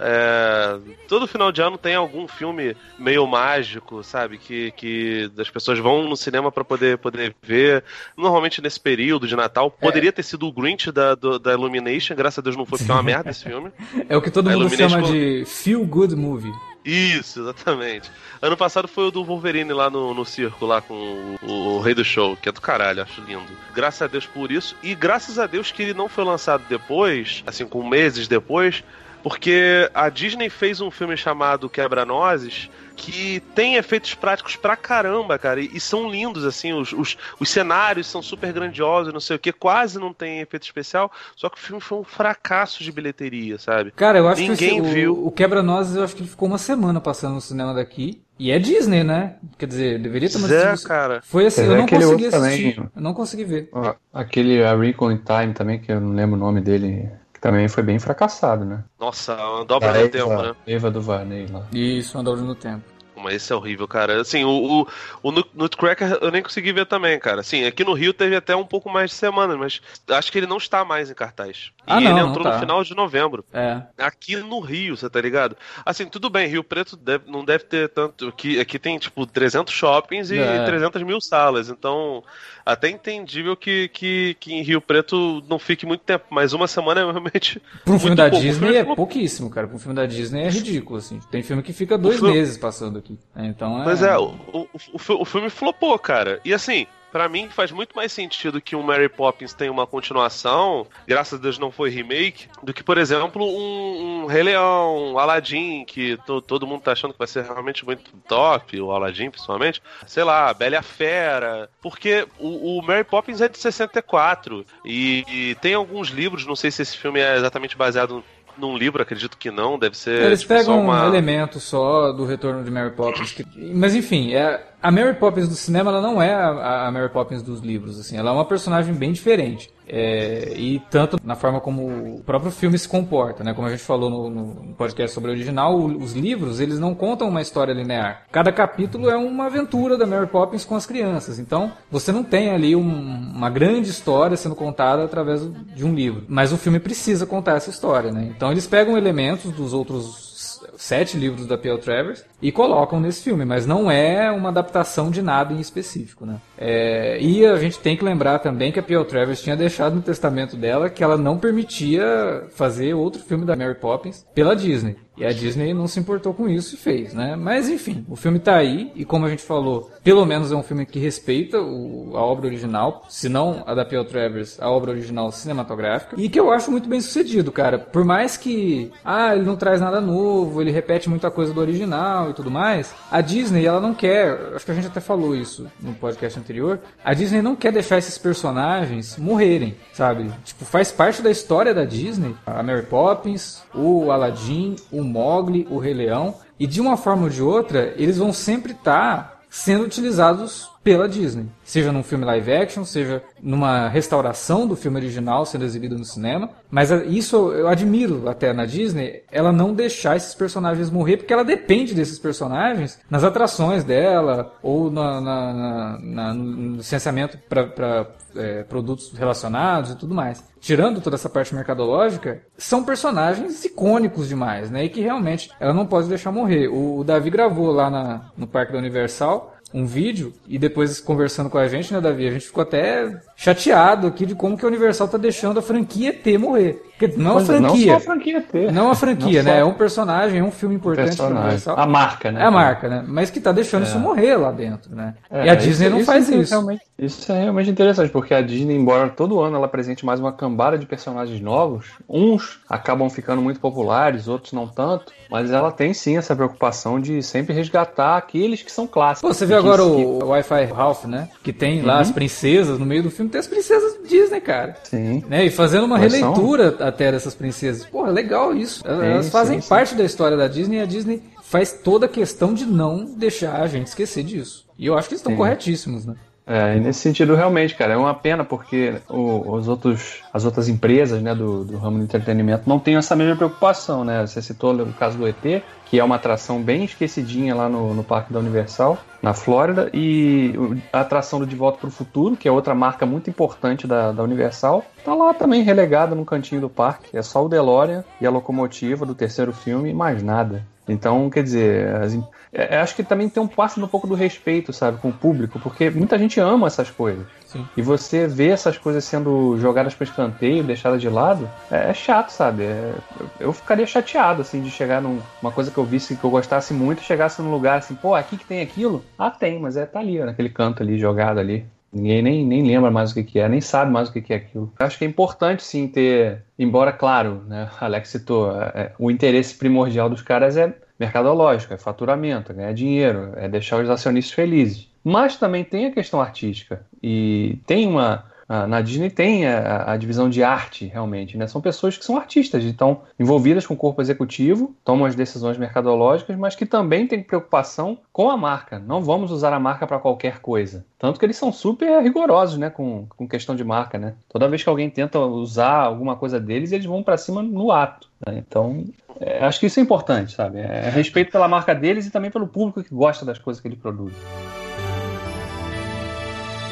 é, todo final de ano tem algum filme meio mágico, sabe? Que, que as pessoas vão no cinema para poder, poder ver. Normalmente nesse período de Natal. É. Poderia ter sido o Grinch da, do, da Illumination, graças a Deus não foi, porque é uma merda esse filme. É o que todo a mundo chama de Feel Good Movie. Isso, exatamente. Ano passado foi o do Wolverine lá no, no circo, lá com o, o, Rei do Show, que é do caralho, acho lindo. Graças a Deus por isso. E graças a Deus que ele não foi lançado depois, assim, com meses depois, porque a Disney fez um filme chamado Quebra-Nozes que tem efeitos práticos pra caramba, cara, e, e são lindos, assim, os, os, os, cenários são super grandiosos, não sei o que, quase não tem efeito especial, só que o filme foi um fracasso de bilheteria, sabe? Cara, eu acho Ninguém que esse, viu. O, o Quebra-Nozes, eu acho que ele ficou uma semana passando no cinema daqui, e é Disney, né? Quer dizer, deveria ter mais É, cara. Foi assim, eu não consegui assistir. Também, eu não consegui ver. Aquele A Recon in Time também, que eu não lembro o nome dele também foi bem fracassado, né? Nossa, uma dobra no tempo, né? Eva do Varney lá. Isso, uma dobra no tempo. Mas esse é horrível, cara. Assim, o, o, o Nutcracker eu nem consegui ver também, cara. Assim, aqui no Rio teve até um pouco mais de semana, mas acho que ele não está mais em cartaz. Ah, e não, ele entrou tá. no final de novembro. É. Aqui no Rio, você tá ligado? Assim, tudo bem, Rio Preto deve- não deve ter tanto. Aqui, aqui tem, tipo, 300 shoppings e É. 300 mil salas. Então, até entendível que, que, que em Rio Preto não fique muito tempo. Mas uma semana é realmente. Pra um filme da pouco. Disney é pouquíssimo, cara. Pra um filme da Disney é ridículo, assim. Tem filme que fica dois filme- meses passando aqui. Né? Então é. Pois é, o, o, o, fi- o filme flopou, cara. E assim, pra mim faz muito mais sentido que um Mary Poppins tenha uma continuação, graças a Deus não foi remake, do que, por exemplo, um, um Rei Leão, um Aladdin, que to- todo mundo tá achando que vai ser realmente muito top, o Aladdin principalmente. Sei lá, Bela Fera. Porque o, o Mary Poppins é de 64 e, e tem alguns livros, não sei se esse filme é exatamente baseado num livro, acredito que não, deve ser. Eles tipo, só pegam uma... um elemento só do retorno de Mary Poppins. que- Mas enfim, é... a Mary Poppins do cinema ela não é a, Mary Poppins dos livros. Assim. Ela é uma personagem bem diferente. É, E tanto na forma como o próprio filme se comporta. Né? Como a gente falou no, no podcast sobre o original, os livros eles não contam uma história linear. Cada capítulo é uma aventura da Mary Poppins com as crianças. Então você não tem ali um- uma grande história sendo contada através de um livro. Mas o filme precisa contar essa história. Né? Então eles pegam elementos dos outros sete livros da P.L. Travers e colocam nesse filme, mas não é uma adaptação de nada em específico, né? É, e a gente tem que lembrar também que a P.L. Travers tinha deixado no testamento dela que ela não permitia fazer outro filme da Mary Poppins pela Disney. E a Disney não se importou com isso e fez, né? Mas enfim, o filme tá aí e como a gente falou, pelo menos é um filme que respeita o- a obra original, se não a da P.L. Travers, a obra original cinematográfica, e que eu acho muito bem sucedido, cara. Por mais que, ah, ele não traz nada novo, ele repete muita coisa do original e tudo mais, a Disney, ela não quer, acho que a gente até falou isso no podcast anterior, a Disney não quer deixar esses personagens morrerem, sabe? Tipo, faz parte da história da Disney, a Mary Poppins, o Aladdin, o Mogli, o Rei Leão, e de uma forma ou de outra, eles vão sempre estar sendo utilizados pela Disney. Seja num filme live action, seja numa restauração do filme original sendo exibido no cinema. Mas a- isso eu admiro até na Disney, ela não deixar esses personagens morrer, porque ela depende desses personagens nas atrações dela, ou na, na- na- na- no licenciamento para produtos relacionados e tudo mais. Tirando toda essa parte mercadológica, são personagens icônicos demais, né? E que realmente ela não pode deixar morrer. O, o Davi gravou lá na- no Parque da Universal um vídeo e depois conversando com a gente, né, Davi? A gente ficou até chateado aqui de como que a Universal tá deixando a franquia ET morrer. Porque não a é, Não franquia. só a franquia T. Não a franquia, Não só né? É um personagem, é um filme importante personagem. Universal. A marca, né? É a marca, né? Mas que tá deixando isso morrer lá dentro, né? É, e a Disney isso- não faz é isso. Realmente, isso é realmente interessante, porque a Disney, embora todo ano ela apresente mais uma cambada de personagens novos, uns acabam ficando muito populares, outros não tanto, mas ela tem sim essa preocupação de sempre resgatar aqueles que são clássicos. Pô, você viu agora que- o Wi-Fi Ralph, né? Que tem lá Uhum. as princesas no meio do filme, tem as princesas Disney, cara. Sim. Né? E fazendo uma Mas são- releitura até dessas princesas. Porra, legal isso. Elas, elas fazem sim, sim. parte da história da Disney e a Disney faz toda a questão de não deixar a gente esquecer disso. E eu acho que eles estão Sim. corretíssimos, né? É, nesse sentido, realmente, cara, é uma pena porque o- os outros, as outras empresas né, do, do ramo do entretenimento não têm essa mesma preocupação, né? Você citou o caso do ET, que é uma atração bem esquecidinha lá no, no Parque da Universal, na Flórida, e a atração do De Volta para o Futuro, que é outra marca muito importante da, da Universal, tá lá também relegada no cantinho do parque. É só o DeLorean e a locomotiva do terceiro filme e mais nada. Então, quer dizer, as em- é, acho que também tem um passo um pouco do respeito, sabe, com o público, porque muita gente ama essas coisas. Sim. E você vê essas coisas sendo jogadas para escanteio, deixadas de lado, é, é chato, sabe? É- eu ficaria chateado, assim, de chegar numa coisa que eu visse que eu gostasse muito, chegasse num lugar assim, pô, aqui que tem aquilo? Ah, tem, mas é tá ali, ó, naquele canto ali, jogado ali. Ninguém nem, nem lembra mais o que, que é, nem sabe mais o que, que é aquilo. Eu acho que é importante, sim, ter. Embora, claro, né, Alex citou, é, o interesse primordial dos caras é mercadológico, é faturamento, é ganhar dinheiro, é deixar os acionistas felizes. Mas também tem a questão artística. E tem uma. A- Na Disney tem a, a divisão de arte, realmente. Né? São pessoas que são artistas, estão envolvidas com o corpo executivo, tomam as decisões mercadológicas, mas que também têm preocupação com a marca. Não vamos usar a marca para qualquer coisa. Tanto que eles são super rigorosos né? com, com questão de marca. Né? Toda vez que alguém tenta usar alguma coisa deles, eles vão para cima no ato. né? Então É, acho que isso é importante, sabe? É respeito pela marca deles e também pelo público que gosta das coisas que ele produz.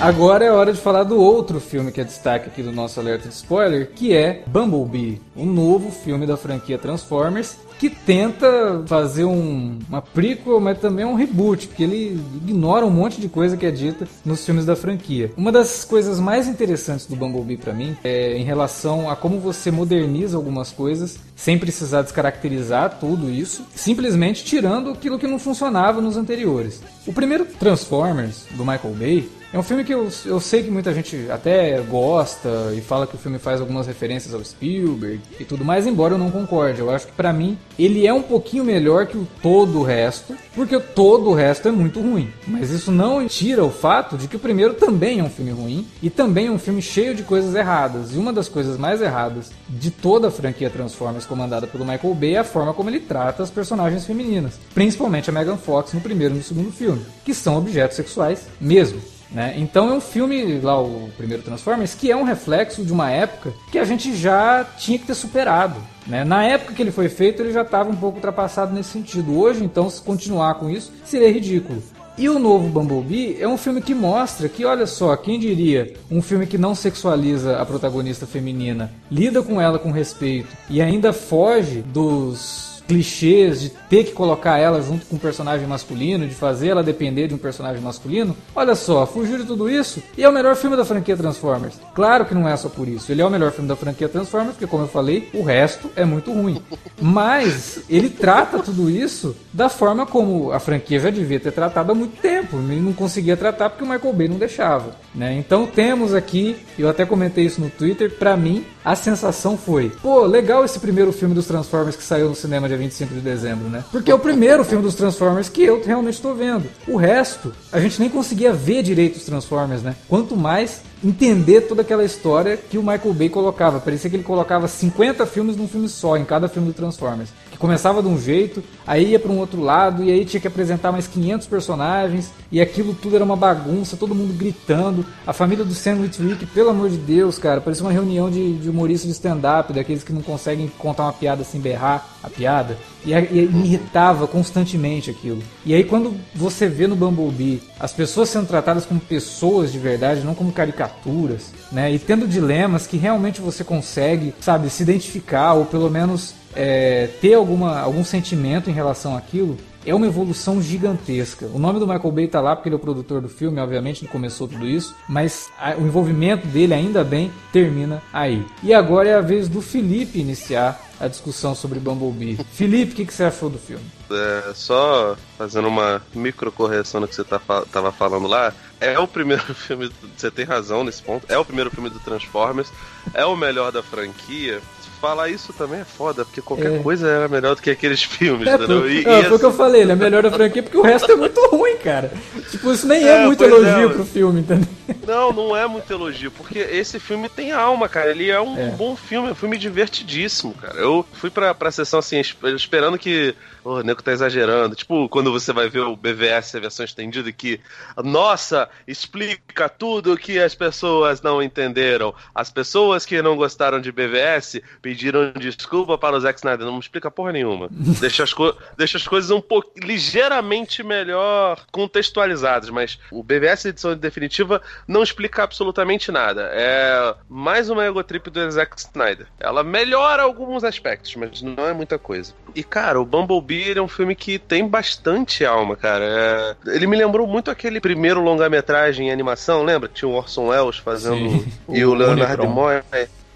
Agora é hora de falar do outro filme que é destaque aqui do nosso alerta de spoiler, que é Bumblebee, um novo filme da franquia Transformers, que tenta fazer um, uma prequel, mas também um reboot, porque ele ignora um monte de coisa que é dita nos filmes da franquia. Uma das coisas mais interessantes do Bumblebee para mim é em relação a como você moderniza algumas coisas sem precisar descaracterizar tudo isso, simplesmente tirando aquilo que não funcionava nos anteriores. O primeiro Transformers do Michael Bay é um filme que eu, eu sei que muita gente até gosta e fala que o filme faz algumas referências ao Spielberg e tudo mais, embora eu não concorde. Eu acho que para mim ele é um pouquinho melhor que o todo o resto, porque todo o resto é muito ruim. Mas isso não tira o fato de que o primeiro também é um filme ruim e também é um filme cheio de coisas erradas. E uma das coisas mais erradas de toda a franquia Transformers comandada pelo Michael Bay é a forma como ele trata as personagens femininas, principalmente a Megan Fox no primeiro e no segundo filme, que são objetos sexuais mesmo. Né? Então é um filme, lá o primeiro Transformers, que é um reflexo de uma época que a gente já tinha que ter superado. Né? Na época que ele foi feito, ele já estava um pouco ultrapassado nesse sentido. Hoje, então, se continuar com isso, seria ridículo. E o novo Bumblebee é um filme que mostra que, olha só, quem diria, um filme que não sexualiza a protagonista feminina, lida com ela com respeito e ainda foge dos clichês de ter que colocar ela junto com um personagem masculino, de fazer ela depender de um personagem masculino. Olha só, fugiu de tudo isso e é o melhor filme da franquia Transformers. Claro que não é só por isso. Ele é o melhor filme da franquia Transformers, porque como eu falei, o resto é muito ruim. Mas ele trata tudo isso da forma como a franquia já devia ter tratado há muito tempo. Ele não conseguia tratar porque o Michael Bay não deixava. Né? Então temos aqui, eu até comentei isso no Twitter, para mim a sensação foi: pô, legal esse primeiro filme dos Transformers que saiu no cinema dia 25 de dezembro, né? Porque é o primeiro filme dos Transformers que eu realmente estou vendo. O resto, a gente nem conseguia ver direito os Transformers, né? Quanto mais entender toda aquela história que o Michael Bay colocava. Parecia que ele colocava 50 filmes num filme só, em cada filme do Transformers. Começava de um jeito, aí ia para um outro lado, e aí tinha que apresentar mais 500 personagens, e aquilo tudo era uma bagunça, todo mundo gritando. A família do Sam Witwick, pelo amor de Deus, cara, parecia uma reunião de, de humoristas de stand-up, daqueles que não conseguem contar uma piada sem berrar a piada. E, e me irritava constantemente aquilo. E aí quando você vê no Bumblebee as pessoas sendo tratadas como pessoas de verdade, não como caricaturas, né? E tendo dilemas que realmente você consegue, sabe, se identificar ou pelo menos é, ter alguma, algum sentimento em relação àquilo, é uma evolução gigantesca. O nome do Michael Bay tá lá porque ele é o produtor do filme, obviamente ele começou tudo isso, mas a, o envolvimento dele, ainda bem, termina aí. E agora é a vez do Felipe iniciar a discussão sobre Bumblebee. Felipe, o que, que, você achou do filme? É, só fazendo uma micro correção no que você tá, tava falando lá, é o primeiro filme, você tem razão nesse ponto, é o primeiro filme do Transformers, é o melhor da franquia, falar isso também é foda, porque qualquer é. coisa era melhor do que aqueles filmes, é, entendeu? E, é, e foi o que eu falei, ele é melhor da franquia porque o resto é muito ruim, cara. Tipo, isso nem é, é muito elogio é, pro filme, entendeu? Não, não é muito elogio, porque esse filme tem alma, cara. Ele é um é. bom filme, é um filme divertidíssimo, cara. Eu fui pra, pra sessão assim, esperando que o nego tá exagerando. Tipo, quando você vai ver o BVS, a versão estendida, que, nossa, explica tudo que as pessoas não entenderam. As pessoas que não gostaram de BVS pediram desculpa para o Zack Snyder. Não me explica porra nenhuma. deixa, as deixa as coisas um pouco ligeiramente melhor contextualizadas, mas o BVS edição definitiva não explica absolutamente nada. É mais uma egotrip do Zack Snyder. Ela melhora alguns aspectos, mas não é muita coisa. E cara, o Bumblebee é um filme que tem bastante alma, cara. É... Ele me lembrou muito aquele primeiro longa-metragem em animação, lembra? Tinha o Orson Welles fazendo Sim. e o, o Leonard Nimoy.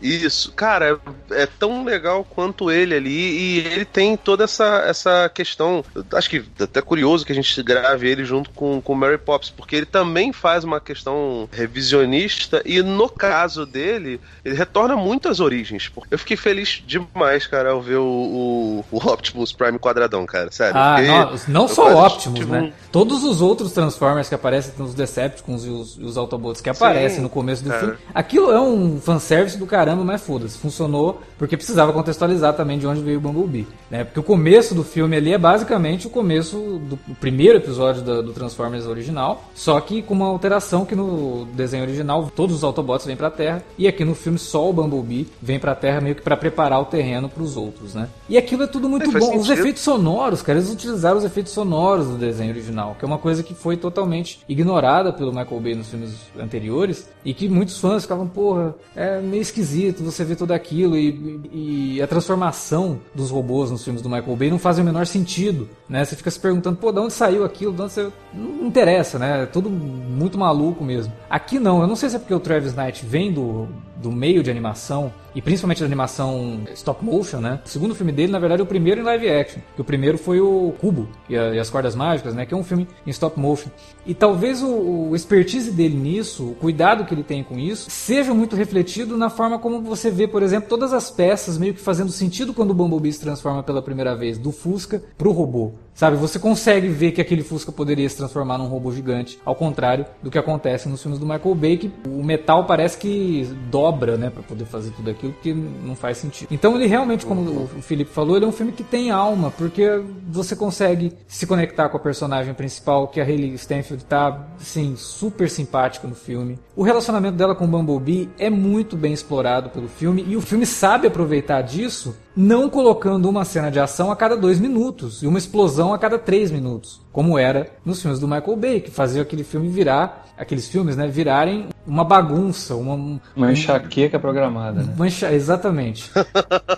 Isso, cara, é, é, tão legal quanto ele ali e ele tem toda essa, essa questão. Acho que até curioso que a gente grave ele junto com, com Mary Poppins, porque ele também faz uma questão revisionista e no caso dele, ele retorna muito às origens. Eu fiquei feliz demais, cara, ao ver o, o, o Optimus Prime quadradão, cara, sério. Ah, não, não só o Optimus, tipo, né? Todos os outros Transformers que aparecem nos Decepticons e os, os Autobots que aparecem Sim, no começo do cara. filme, aquilo é um fanservice do caramba, mas foda-se, funcionou porque precisava contextualizar também de onde veio o Bumblebee, né? Porque o começo do filme ali é basicamente o começo do primeiro episódio do, do Transformers original, só que com uma alteração que no desenho original todos os Autobots vêm pra Terra e aqui no filme só o Bumblebee vem pra Terra meio que para preparar o terreno para os outros, né? E aquilo é tudo muito é, bom. Sentido. Os efeitos sonoros, cara, eles utilizaram os efeitos sonoros do desenho original, que é uma coisa que foi totalmente ignorada pelo Michael Bay nos filmes anteriores e que muitos fãs ficavam, porra, é meio esquisito você ver tudo aquilo e, e a transformação dos robôs nos filmes do Michael Bay não faz o menor sentido, né? Você fica se perguntando, pô, de onde saiu aquilo? De onde você... Não interessa, né? É tudo muito maluco mesmo. Aqui não, eu não sei se é porque o Travis Knight vem do, do meio de animação e principalmente da animação stop motion, né? O segundo filme dele, na verdade, é o primeiro em live action. Que o primeiro foi o Cubo e, a, e, as Cordas Mágicas, né? Que é um filme em stop motion. E talvez o, o expertise dele nisso, o cuidado que ele tem com isso, seja muito refletido na forma como você vê, por exemplo, todas as peças meio que fazendo sentido quando o Bumblebee se transforma pela primeira vez do Fusca pro robô. Sabe, você consegue ver que aquele Fusca poderia se transformar num robô gigante, ao contrário do que acontece nos filmes do Michael Bay, que o metal parece que dobra, né, para poder fazer tudo aquilo, que não faz sentido. Então ele realmente, como o Felipe falou, ele é um filme que tem alma, porque você consegue se conectar com a personagem principal, que a Hayley Stanfield tá, assim, super simpática no filme. O relacionamento dela com o Bumblebee é muito bem explorado pelo filme, e o filme sabe aproveitar disso não colocando uma cena de ação a cada dois minutos e uma explosão a cada três minutos, como era nos filmes do Michael Bay, que fazia aquele filme virar, aqueles filmes, né, virarem uma bagunça, uma uma enxaqueca programada, né? Enxa... Exatamente.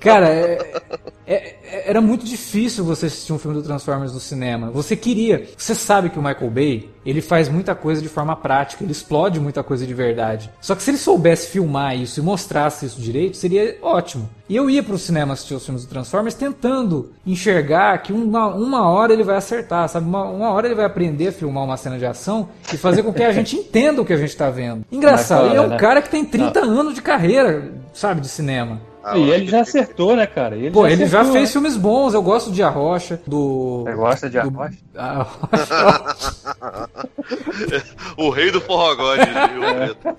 Cara, é, é, é, era muito difícil você assistir um filme do Transformers no cinema. Você queria, você sabe que o Michael Bay ele faz muita coisa de forma prática, ele explode muita coisa de verdade. Só que se ele soubesse filmar isso e mostrasse isso direito, seria ótimo. E eu ia pro cinema assistir os filmes do Transformers tentando enxergar que uma, uma hora ele vai acertar, sabe? Uma, uma hora ele vai aprender a filmar uma cena de ação e fazer com que a gente entenda o que a gente tá vendo. Engraçado, ele é um né? cara que tem 30 Não. anos de carreira, sabe, de cinema. Ah, e ele já acertou, né, cara? Ele Pô, já ele acertou, já fez né? filmes bons. Eu gosto de Arrocha, do. Você gosta de Arrocha? Do... Arrocha. o rei do forró God, é.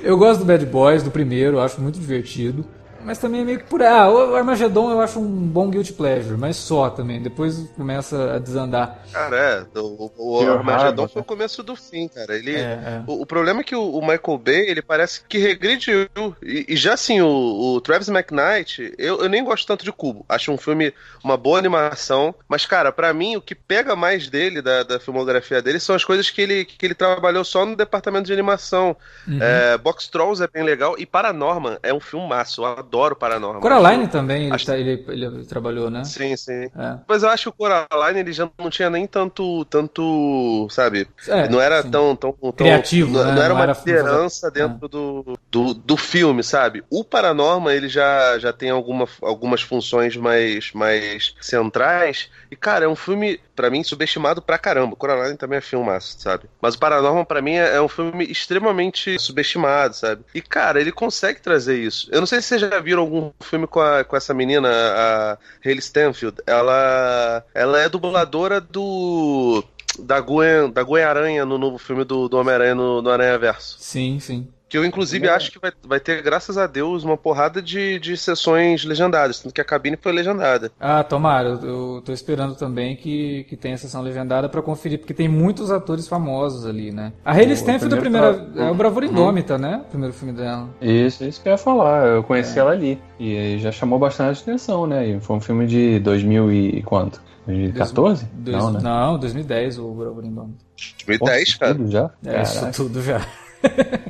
Eu gosto do Bad Boys, do primeiro, acho muito divertido. Mas também é meio que por. Ah, o Armagedon eu acho um bom guilty pleasure, mas só também. Depois começa a desandar. Cara, é. O, o Armagedon foi o começo do fim, cara. Ele, é, é. O, o, problema é que o, o, Michael Bay, ele parece que regrediu. E, e já assim, o, o, Travis McKnight, eu, eu nem gosto tanto de Cubo. Acho um filme, uma boa animação. Mas, cara, para mim, o que pega mais dele, da, da filmografia dele, são as coisas que ele, que ele trabalhou só no departamento de animação. Uhum. É, Box Trolls é bem legal. E Paranorman é um filmaço. Eu adoro Paranormal. Coraline também, ele, acho... tá, ele, ele, trabalhou, né? Sim, sim. É. Mas eu acho que o Coraline ele já não tinha nem tanto, tanto sabe? É, não era tão, tão, tão, criativo, não, né? não era uma liderança dentro é. do, do, do filme, sabe? O Paranormal ele já, já tem alguma, algumas funções mais, mais centrais. E, cara, é um filme, para mim, subestimado pra caramba. Coraline também é filmaço, sabe? Mas o Paranormal, para mim, é, é um filme extremamente subestimado, sabe? E, cara, ele consegue trazer isso. Eu não sei se você já viram algum filme com, a, com essa menina, a Hayley Stanfield. Ela, ela é dubladora do da Gwen, da Gwen Aranha no novo filme do, do Homem-Aranha no, no Aranha Verso. Sim, sim. Que eu, inclusive, é. acho que vai, vai ter, graças a Deus, uma porrada de, de sessões legendadas, tanto que a cabine foi legendada. Ah, tomara. Eu, eu tô esperando também que, que tenha sessão legendada para conferir, porque tem muitos atores famosos ali, né? A Hayley Stanfield, a primeira. Tá... É o Bravura uhum. Indômita, uhum. né? O primeiro filme dela. Isso, isso que eu ia falar. Eu conheci é. ela ali. E já chamou bastante atenção, né? E foi um filme de 2000 e quanto? 2014? Dois, não, né? Não, 2010 o Bravura Indômita. 2010, cara. Tudo já? É, isso tudo já.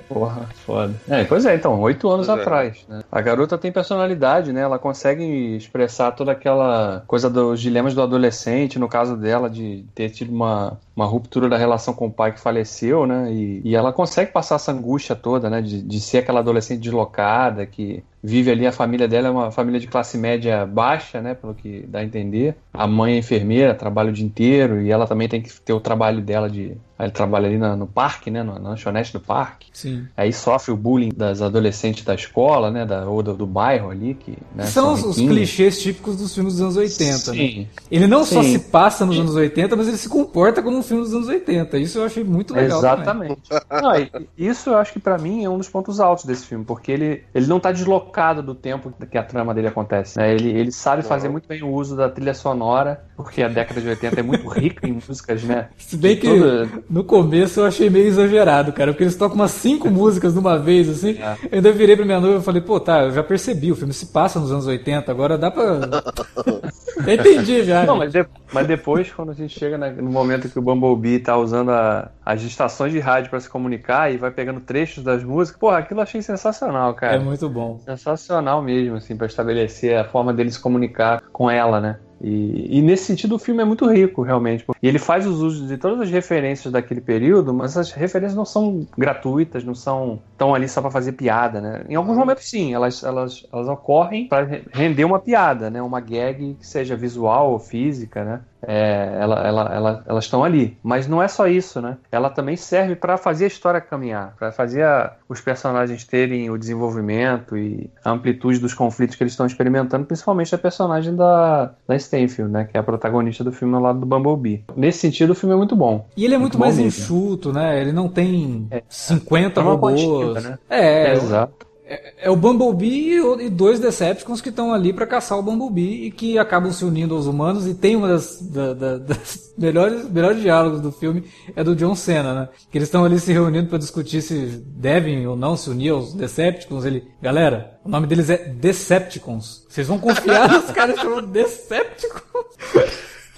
Porra, foda. É, pois é, então, oito anos pois é. atrás. É. Né? A garota tem personalidade, né? Ela consegue expressar toda aquela coisa dos dilemas do adolescente, no caso dela, de ter tido uma, uma ruptura da relação com o pai que faleceu, né? E, e ela consegue passar essa angústia toda, né? De, de ser aquela adolescente deslocada, que vive ali, a família dela é uma família de classe média baixa, né? Pelo que dá a entender. A mãe é enfermeira, trabalha o dia inteiro e ela também tem que ter o trabalho dela de ele trabalha ali no, no parque, né? No, na lanchonete do parque. Sim. Aí sofre o bullying das adolescentes da escola, né? Da, ou do, do bairro ali. Que, né, são, os, os, clichês típicos dos filmes dos anos 80. Sim. Né? Ele não Sim. só se passa nos anos 80, mas ele se comporta como um filme dos anos 80. Isso eu achei muito legal. Exatamente. não, isso eu acho que para mim é um dos pontos altos desse filme, porque ele, ele não tá deslocado do tempo que a trama dele acontece. Né? Ele, ele sabe fazer muito bem o uso da trilha sonora, porque a década de 80 é muito rica em músicas, né? Se bem que toda... no começo eu achei meio exagerado, cara, porque eles tocam umas cinco músicas de uma vez, assim. É. Eu ainda virei pra minha noiva e falei, pô, tá, eu já percebi, o filme se passa nos anos 80, agora dá pra. eu entendi já. Não, mas, de... mas depois, quando a gente chega no momento que o Bumblebee tá usando a... as estações de rádio para se comunicar e vai pegando trechos das músicas, porra, aquilo eu achei sensacional, cara. É muito bom. Sensacional mesmo, assim, para estabelecer a forma dele se comunicar com ela, né? E, e, nesse sentido o filme é muito rico, realmente. E ele faz os usos de todas as referências daquele período, mas as referências não são gratuitas, não são tão ali só para fazer piada, né? Em alguns momentos sim, elas, elas, elas ocorrem para render uma piada, né? Uma gag que seja visual ou física, né? É, ela, ela, ela, elas estão ali. Mas não é só isso, né? Ela também serve para fazer a história caminhar, para fazer a, os personagens terem o desenvolvimento e a amplitude dos conflitos que eles estão experimentando, principalmente a personagem da, da Stanfield, né? Que é a protagonista do filme ao lado do Bumblebee. Nesse sentido, o filme é muito bom. E ele é muito, muito mais enxuto, né? Ele não tem é, 50 é robôs. Né? É, é, exato. É, é, o Bumblebee e dois Decepticons que estão ali para caçar o Bumblebee e que acabam se unindo aos humanos. E tem uma das, da, da, das melhores, melhores diálogos do filme é do John Cena, né? Que eles estão ali se reunindo para discutir se devem ou não se unir aos Decepticons. Ele, galera, o nome deles é Decepticons. Vocês vão confiar nos caras chamando Decepticons?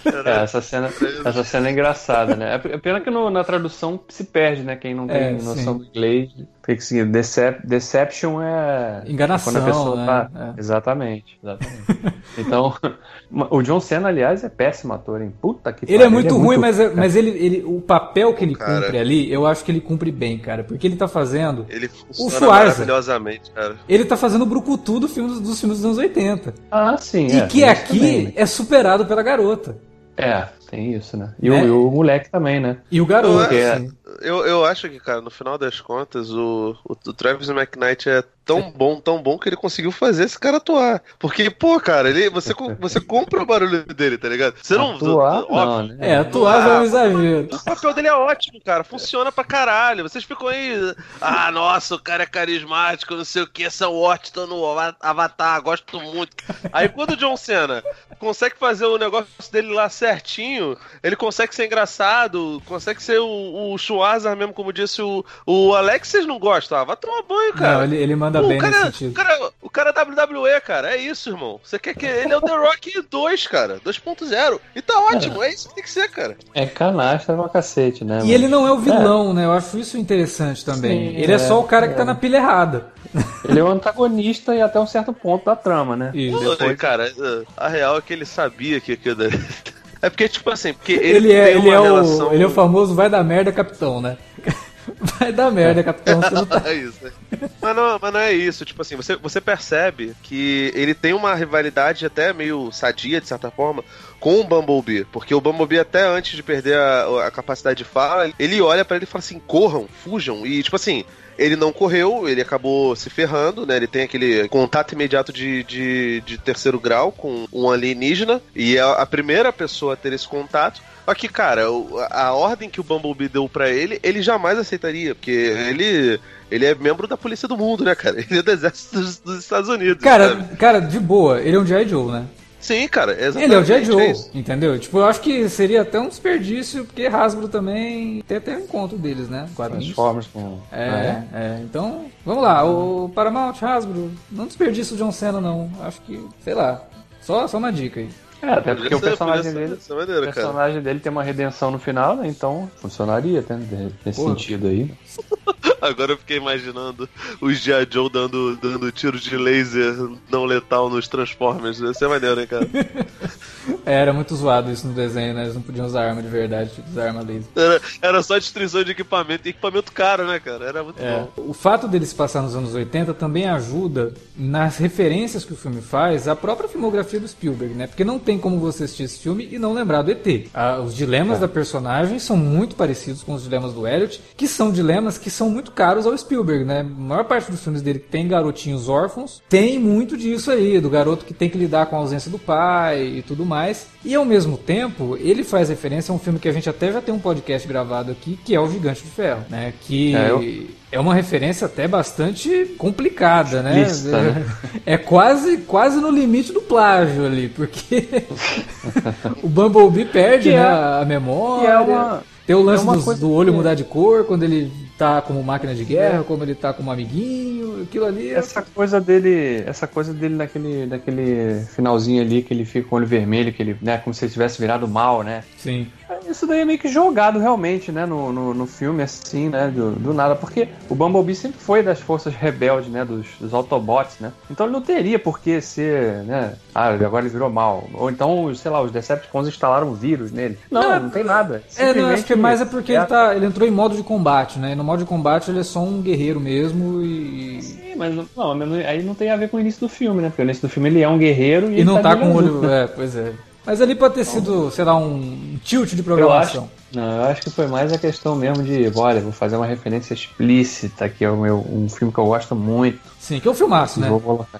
É, essa cena, essa cena é engraçada, né? É pena que no, na tradução se perde, né? Quem não tem é, noção sim. do inglês. Tem que seguir. Decep, deception é. Enganação. Quando a pessoa né? tá. É. Exatamente, exatamente. então, o John Cena, aliás, é péssimo ator, hein? Puta que Ele é muito ele é ruim, muito... mas, é, mas ele, ele, o papel que ele cara, cumpre ali, eu acho que ele cumpre bem, cara. Porque ele tá fazendo. Ele funciona o Schwarza, maravilhosamente, cara. Ele tá fazendo o Brucutu do filme, dos filmes dos anos 80. Ah, sim. E é, que aqui também. é superado pela garota. É, tem isso, né? E, né? O, e o, moleque também, né? E o garoto. É, eu, eu acho que, cara, no final das contas, o, o, o Travis McKnight é tão bom, tão bom que ele conseguiu fazer esse cara atuar. Porque, pô, cara, ele, você, você compra o barulho dele, tá ligado? Você não. Atuar, não, né? É, atuar é um exagero. O papel dele é ótimo, cara. Funciona pra caralho. Vocês ficam aí. Ah, nossa, o cara é carismático, não sei o que, Sam Watson no Avatar, gosto muito. Aí quando o John Cena consegue fazer o negócio dele lá certinho, ele consegue ser engraçado, consegue ser o, o Schwarzer mesmo, como disse o, o Alex, vocês não gostam. Ah, vai tomar banho, cara. Não, ele, ele manda Pô, bem cara, nesse sentido. O cara, o cara é WWE, cara. É isso, irmão. Você quer que. Ele é o The Rock 2, cara. 2.0. E tá ótimo, é. é isso que tem que ser, cara. É canastra pra cacete, né? E mas... ele não é o vilão, é. né? Eu acho isso interessante também. Sim, ele é, é, só o cara que tá na pilha errada. Ele é o antagonista e até um certo ponto da trama, né? Isso. Depois... Cara, a real é que ele sabia que aquilo. É porque, tipo assim, porque ele, ele é, ele é relação... o, ele é o famoso vai dar merda, capitão, né? Vai dar merda, capitão. Você não tá... é isso. Mas não, mas não é isso. Tipo assim, você, você percebe que ele tem uma rivalidade até meio sadia, de certa forma, com o Bumblebee. Porque o Bumblebee, até antes de perder a, a capacidade de fala, ele olha para ele e fala assim: corram, fujam. E, tipo assim, ele não correu, ele acabou se ferrando, né? Ele tem aquele contato imediato de, de, de terceiro grau com um alienígena e é a primeira pessoa a ter esse contato. Só que, cara, a ordem que o Bumblebee deu para ele, ele jamais aceitaria, porque ele ele é membro da polícia do mundo, né, cara? Ele é do exército dos, dos Estados Unidos. Cara, sabe? cara, de boa, ele é um G.I. Joe, né? Sim, cara, exatamente. Ele é o G.I. Joe, é entendeu? Tipo, eu acho que seria até um desperdício, porque Hasbro também tem até um encontro deles, né? Transformers com... É, ah, é, é, então, vamos lá, o Paramount, Hasbro, não desperdiça o John Cena, não. Acho que, sei lá, só, só uma dica aí. É, até porque o personagem dele, maneira, o personagem dele tem uma redenção no final, né? Então funcionaria até nesse Porra. sentido aí. Agora eu fiquei imaginando os G.I. Joe dando, dando tiros de laser não letal nos Transformers. Isso é maneiro, hein, cara? É, era muito zoado isso no desenho, né? Eles não podiam usar arma de verdade, tipo, usar arma laser. Era, era só destruição de equipamento e equipamento caro, né, cara? Era muito é. bom. O fato dele se passar nos anos 80 também ajuda nas referências que o filme faz à própria filmografia do Spielberg, né? Porque não tem como você assistir esse filme e não lembrar do ET. Ah, os dilemas é. da personagem são muito parecidos com os dilemas do Elliot, que são dilemas que são muito caros ao Spielberg, né? A maior parte dos filmes dele que tem garotinhos órfãos tem muito disso aí, do garoto que tem que lidar com a ausência do pai e tudo mais. E ao mesmo tempo, ele faz referência a um filme que a gente até já tem um podcast gravado aqui, que é O Gigante de Ferro, né? Que é, eu... é uma referência até bastante complicada, né? Lista, né? É quase, quase no limite do plágio ali, porque o Bumblebee perde né, a memória. É uma... Tem o lance é do, do olho mudar de cor quando ele tá como máquina de guerra, é. como ele tá como amiguinho, aquilo ali. É... Essa coisa dele, essa coisa dele naquele, naquele finalzinho ali que ele fica com o olho vermelho, que ele, né, como se ele tivesse virado mal, né? Sim. Isso daí é meio que jogado realmente, né, no, no, no filme, assim, né, do, do, nada, porque o Bumblebee sempre foi das forças rebeldes, né, dos, dos Autobots, né, então ele não teria por que ser, né, ah, agora ele virou mal, ou então, sei lá, os Decepticons instalaram um vírus nele. Não, não, não tem nada. É, não, acho que é mais é porque é... ele, tá, ele entrou em modo de combate, né, no modo de combate ele é só um guerreiro mesmo e... Sim, mas não, aí não tem a ver com o início do filme, né, porque o início do filme ele é um guerreiro e, e não tá, tá com o olho, é, pois é. Mas ali pode ter sido, sei lá, um tilt de programação. Eu acho, não, eu acho que foi mais a questão mesmo de, olha, vou fazer uma referência explícita, que é o meu, um filme que eu gosto muito. Sim, que é o filmaço, né?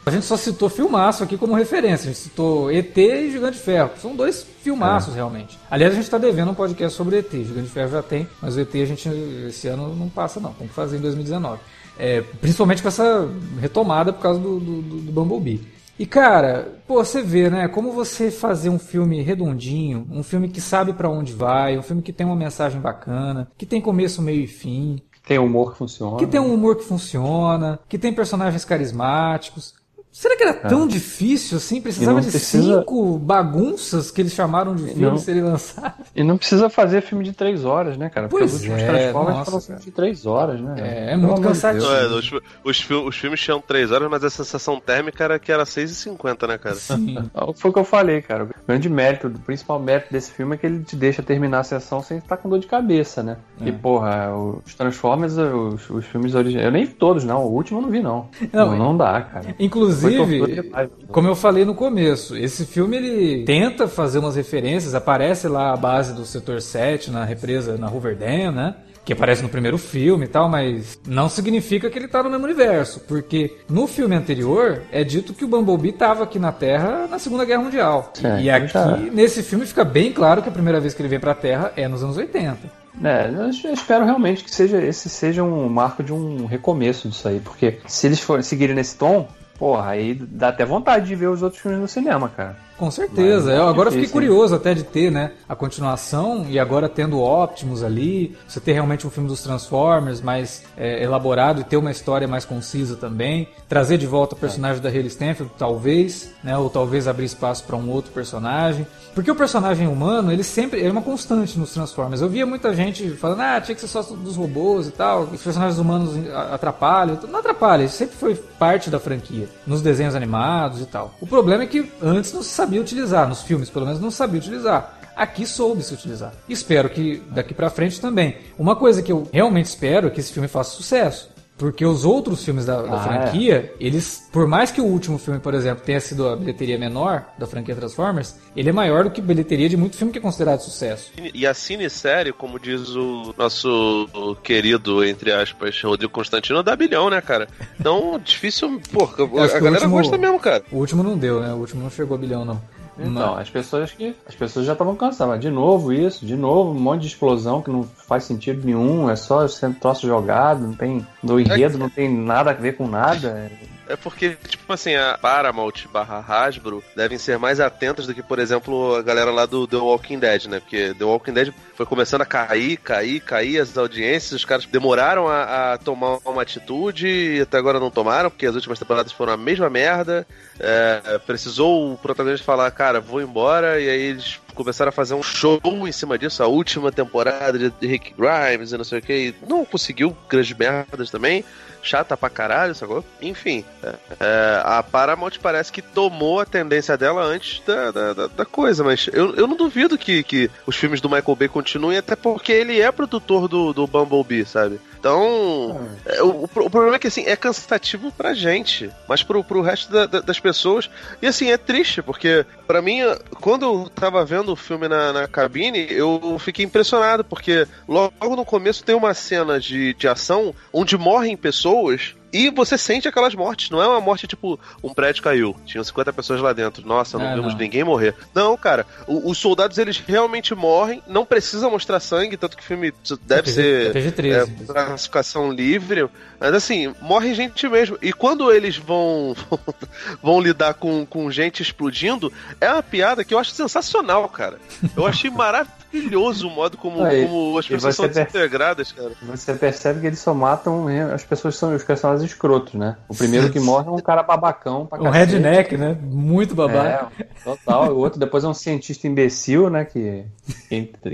A gente só citou filmaço aqui como referência. A gente citou ET e Gigante de Ferro. São dois filmaços, é. realmente. Aliás, a gente está devendo um podcast sobre ET. Gigante de Ferro já tem, mas o ET a gente esse ano não passa, não. Tem que fazer em 2019. É, principalmente com essa retomada por causa do, do, do Bumblebee. E cara, pô, você vê, né? Como você fazer um filme redondinho, um filme que sabe para onde vai, um filme que tem uma mensagem bacana, que tem começo, meio e fim. Tem humor que funciona. Que tem um humor que funciona, que tem personagens carismáticos. Será que era é. tão difícil assim? Precisava de precisa... cinco bagunças que eles chamaram de filme serem lançados? E não precisa fazer filme de três horas, né, cara? Porque pois os últimos é, Transformers foram filme de três horas, né? É, é muito cansativo. É, os, os, os, filmes tinham três horas, mas a sensação térmica era que era seis e cinquenta, né, cara? Sim. Foi o que eu falei, cara. O grande mérito, o principal mérito desse filme é que ele te deixa terminar a sessão sem estar com dor de cabeça, né? É. E, porra, os Transformers, os, os filmes originais. Eu nem todos, não. O último eu não vi, não. Não, não, não dá, cara. Inclusive. Inclusive, como eu falei no começo, esse filme ele tenta fazer umas referências, aparece lá a base do setor 7 na represa na Hoover Dam, né? que aparece no primeiro filme e tal, mas não significa que ele tá no mesmo universo, porque no filme anterior é dito que o Bumblebee estava aqui na Terra na Segunda Guerra Mundial. e aqui, nesse filme, fica bem claro que a primeira vez que ele vem pra Terra é nos anos 80. É, eu espero realmente que seja esse seja um marco de um recomeço disso aí, porque se eles forem seguirem nesse tom, porra, aí dá até vontade de ver os outros filmes no cinema, cara. Com certeza. eu agora difícil, fiquei curioso hein? até de ter, né, a continuação e agora tendo Optimus ali, você ter realmente um filme dos Transformers mais é, elaborado e ter uma história mais concisa também, trazer de volta o personagem é. da Haley Stanfield, talvez, né, ou talvez abrir espaço para um outro personagem. Porque o personagem humano, ele sempre é uma constante nos Transformers. Eu via muita gente falando, ah, tinha que ser só dos robôs e tal, os personagens humanos atrapalham. Não atrapalha, isso sempre foi parte da franquia, nos desenhos animados e tal. O problema é que antes não se sabia utilizar, nos filmes pelo menos não sabia utilizar. Aqui soube se utilizar. Espero que daqui para frente também. Uma coisa que eu realmente espero é que esse filme faça sucesso. Porque os outros filmes da, da ah, franquia, é. eles, por mais que o último filme, por exemplo, tenha sido a bilheteria menor da franquia Transformers, ele é maior do que a bilheteria de muito filme que é considerado sucesso. E a cinesérie, como diz o nosso querido, entre aspas, Rodrigo Constantino, dá bilhão, né, cara? Então, difícil, porra, a galera último, gosta mesmo, cara. O último não deu, né? O último não chegou a bilhão, não. Então, as pessoas que as pessoas já estavam cansadas. De novo isso, de novo um monte de explosão que não faz sentido nenhum, é só sendo troço jogado, não tem do enredo, é não tem nada a ver com nada. É porque, tipo assim, a Paramount barra Hasbro devem ser mais atentas do que, por exemplo, a galera lá do The Walking Dead, né? Porque The Walking Dead foi começando a cair, cair, cair as audiências, os caras demoraram a, a tomar uma atitude e até agora não tomaram, porque as últimas temporadas foram a mesma merda. É, precisou o protagonista falar, cara, vou embora, e aí eles começaram a fazer um show em cima disso, a última temporada de Rick Grimes e não sei o que. Não conseguiu grandes merdas também chata pra caralho, sacou? Enfim, é, é, a Paramount parece que tomou a tendência dela antes da, da, da, coisa, mas eu, eu não duvido que, que os filmes do Michael Bay continuem, até porque ele é produtor do, do Bumblebee, sabe? Então, é, o, o, problema é que assim, é cansativo pra gente, mas pro, pro resto da, da, das pessoas. E assim, é triste, porque para mim, quando eu tava vendo o filme na, na cabine, eu fiquei impressionado, porque logo no começo tem uma cena de, de ação onde morrem pessoas e você sente aquelas mortes. Não é uma morte tipo, um prédio caiu, tinham 50 pessoas lá dentro. Nossa, não é, vimos não. ninguém morrer. Não, cara, o, os soldados eles realmente morrem, não precisa mostrar sangue, tanto que o filme deve é ser é, classificação livre. Mas assim, morre gente mesmo. E quando eles vão vão lidar com, com gente explodindo, é uma piada que eu acho sensacional, cara. Eu achei maravilhoso o modo como, Aí, como as pessoas são desintegradas, cara. Você percebe que eles só matam as pessoas são os personagens escrotos, né? O primeiro que morre é um cara babacão pra Um redneck, né? Muito babaca. É, total. O outro depois é um cientista imbecil, né? Que,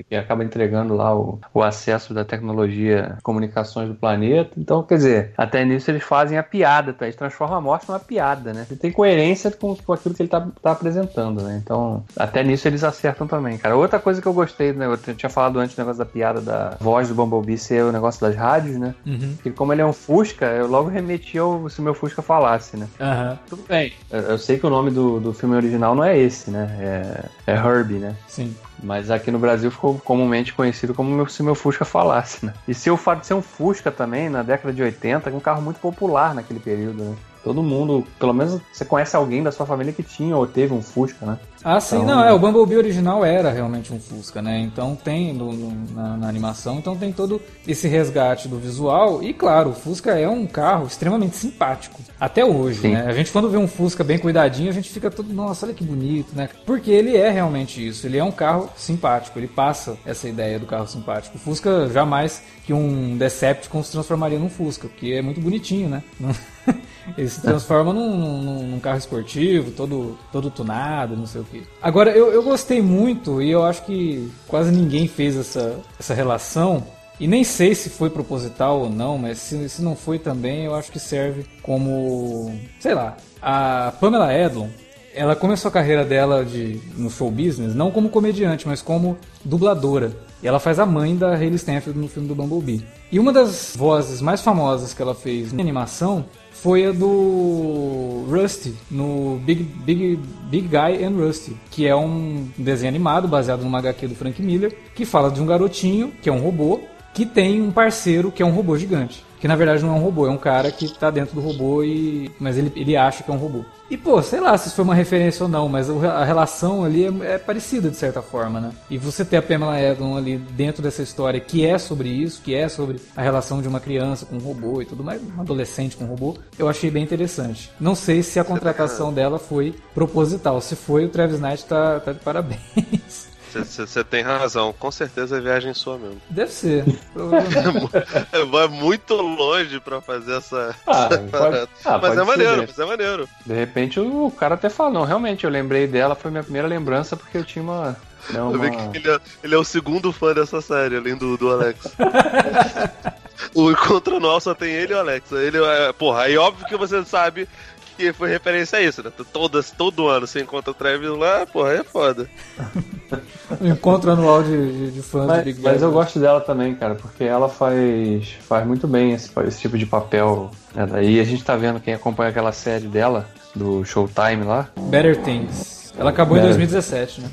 que, acaba entregando lá o, o acesso da tecnologia comunicações do planeta. Então, quer dizer, até nisso eles fazem a piada, tá? Eles transformam a morte numa piada, né? Ele tem coerência com, com aquilo que ele tá, tá apresentando, né? Então, até nisso eles acertam também, cara. Outra coisa que eu gostei, né? Eu tinha falado antes o negócio da piada da voz do Bumblebee ser o negócio das rádios, né? Uhum. Como ele é um Fusca, eu logo remeti ao se meu Fusca falasse, né? Uhum. Tudo bem. Eu, eu, sei que o nome do, do filme original não é esse, né? É, é Herbie, né? Sim. Mas aqui no Brasil ficou comumente conhecido como meu, se meu Fusca falasse, né? E se o fato de ser um Fusca também, na década de 80, é um carro muito popular naquele período, né? Todo mundo, pelo menos você conhece alguém da sua família que tinha ou teve um Fusca, né? Ah, sim, então... não, é, o Bumblebee original era realmente um Fusca, né? Então tem no, no, na, na, animação, então tem todo esse resgate do visual. E claro, o Fusca é um carro extremamente simpático. Até hoje, sim. né? A gente quando vê um Fusca bem cuidadinho, a gente fica todo, nossa, olha que bonito, né? Porque ele é realmente isso, ele é um carro simpático, ele passa essa ideia do carro simpático. O Fusca jamais que um Decepticon se transformaria num Fusca, porque é muito bonitinho, né? Ele se transforma num, num, num, carro esportivo, todo, todo tunado, não sei o que. Agora, eu, eu gostei muito, e eu acho que quase ninguém fez essa, essa relação, e nem sei se foi proposital ou não, mas se, se não foi também, eu acho que serve como. sei lá. A Pamela Edlon, ela começou a carreira dela de, no show business não como comediante, mas como dubladora. E ela faz a mãe da Hayley Stanfield no filme do Bumblebee. E uma das vozes mais famosas que ela fez na animação foi a do Rusty, no Big, Big, Big Guy and Rusty, que é um desenho animado baseado numa HQ do Frank Miller, que fala de um garotinho, que é um robô, que tem um parceiro que é um robô gigante. Que na verdade não é um robô, é um cara que tá dentro do robô e. Mas ele, ele acha que é um robô. E pô, sei lá se isso foi uma referência ou não, mas a relação ali é, é parecida de certa forma, né? E você ter a Pamela Edlon ali dentro dessa história que é sobre isso, que é sobre a relação de uma criança com um robô e tudo mais, um adolescente com um robô, eu achei bem interessante. Não sei se a contratação dela foi proposital. Se foi, o Travis Knight tá, tá de parabéns. Você tem razão, com certeza é viagem sua mesmo. Deve ser, Vai muito longe pra fazer essa. Ah, pode... ah, mas é maneiro, mas é maneiro. De repente o cara até falou, não, realmente, eu lembrei dela, foi minha primeira lembrança porque eu tinha uma. Não, uma... Ele, é, ele, é, o segundo fã dessa série, além do, do Alex. o encontro anual só tem ele e o Alex. Ele é, porra, aí óbvio que você sabe que foi referência a isso, né? Todas, todo ano você encontra o Travis lá, porra, aí é foda. encontro anual de, de, de fãs mas, do Big Mas eu gosto dela também, cara, porque ela faz, faz muito bem esse, esse tipo de papel. Né? Daí a gente tá vendo quem acompanha aquela série dela, do Showtime lá. Better Things. Ela acabou Better. em 2017, né?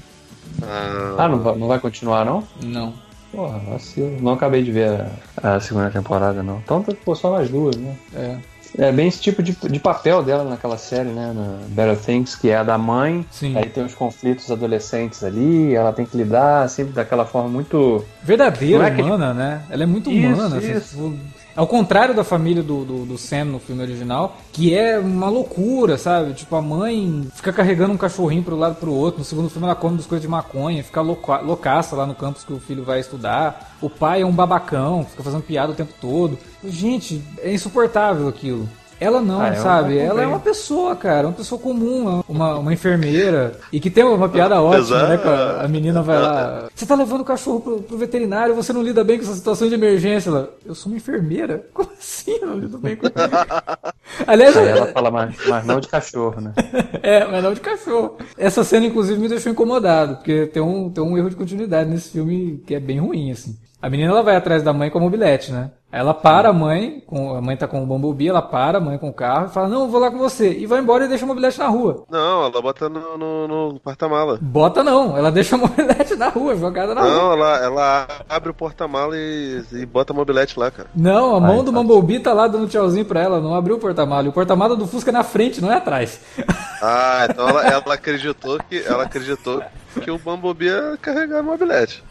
Ah, ah não, vai, não vai continuar, não? Não. Porra, vacilo. Não acabei de ver a, a segunda temporada, não. Então, pô, só mais duas, né? É. É bem esse tipo de, de papel dela naquela série, né? Na Better Things, que é a da mãe. Sim. Aí tem os conflitos adolescentes ali, ela tem que lidar sempre daquela forma muito. Verdadeira, é humana, que... né? Ela é muito isso, humana. Assim, isso. Assim, ao contrário da família do, do, do, Sam no filme original, que é uma loucura, sabe? Tipo, a mãe fica carregando um cachorrinho pro lado pro outro. No segundo filme ela come coisas de maconha, fica louca, loucaça lá no campus que o filho vai estudar. O pai é um babacão, fica fazendo piada o tempo todo. Gente, é insuportável aquilo. Ela não, ah, é sabe? Ela é uma pessoa, cara, uma pessoa comum, uma, uma enfermeira. E que tem uma piada ótima, né? A, a, menina vai lá. Você tá levando o cachorro pro, pro, veterinário, você não lida bem com essa situação de emergência. Ela, eu sou uma enfermeira? Como assim? Eu não lido bem com Aliás, Aí ela fala, mas, mas não de cachorro, né? é, mas não de cachorro. Essa cena, inclusive, me deixou incomodado, porque tem um, tem um erro de continuidade nesse filme que é bem ruim, assim. A menina ela vai atrás da mãe com a mobilete, né? Ela para a mãe, com, a mãe tá com o Bumblebee, ela para a mãe com o carro e fala, não, vou lá com você. E vai embora e deixa a mobilete na rua. Não, ela bota no, no, no porta-mala. Bota não, ela deixa a mobilete na rua, jogada na não, rua. Não, ela, ela abre o porta-mala e, e bota a mobilete lá, cara. Não, a mão Ai, do tá. Bumblebee tá lá dando tchauzinho pra ela, não abriu o porta-mala. E o porta-mala do Fusca é na frente, não é atrás. Ah, então ela, ela acreditou que ela acreditou que o Bumblebee ia carregar a mobilete.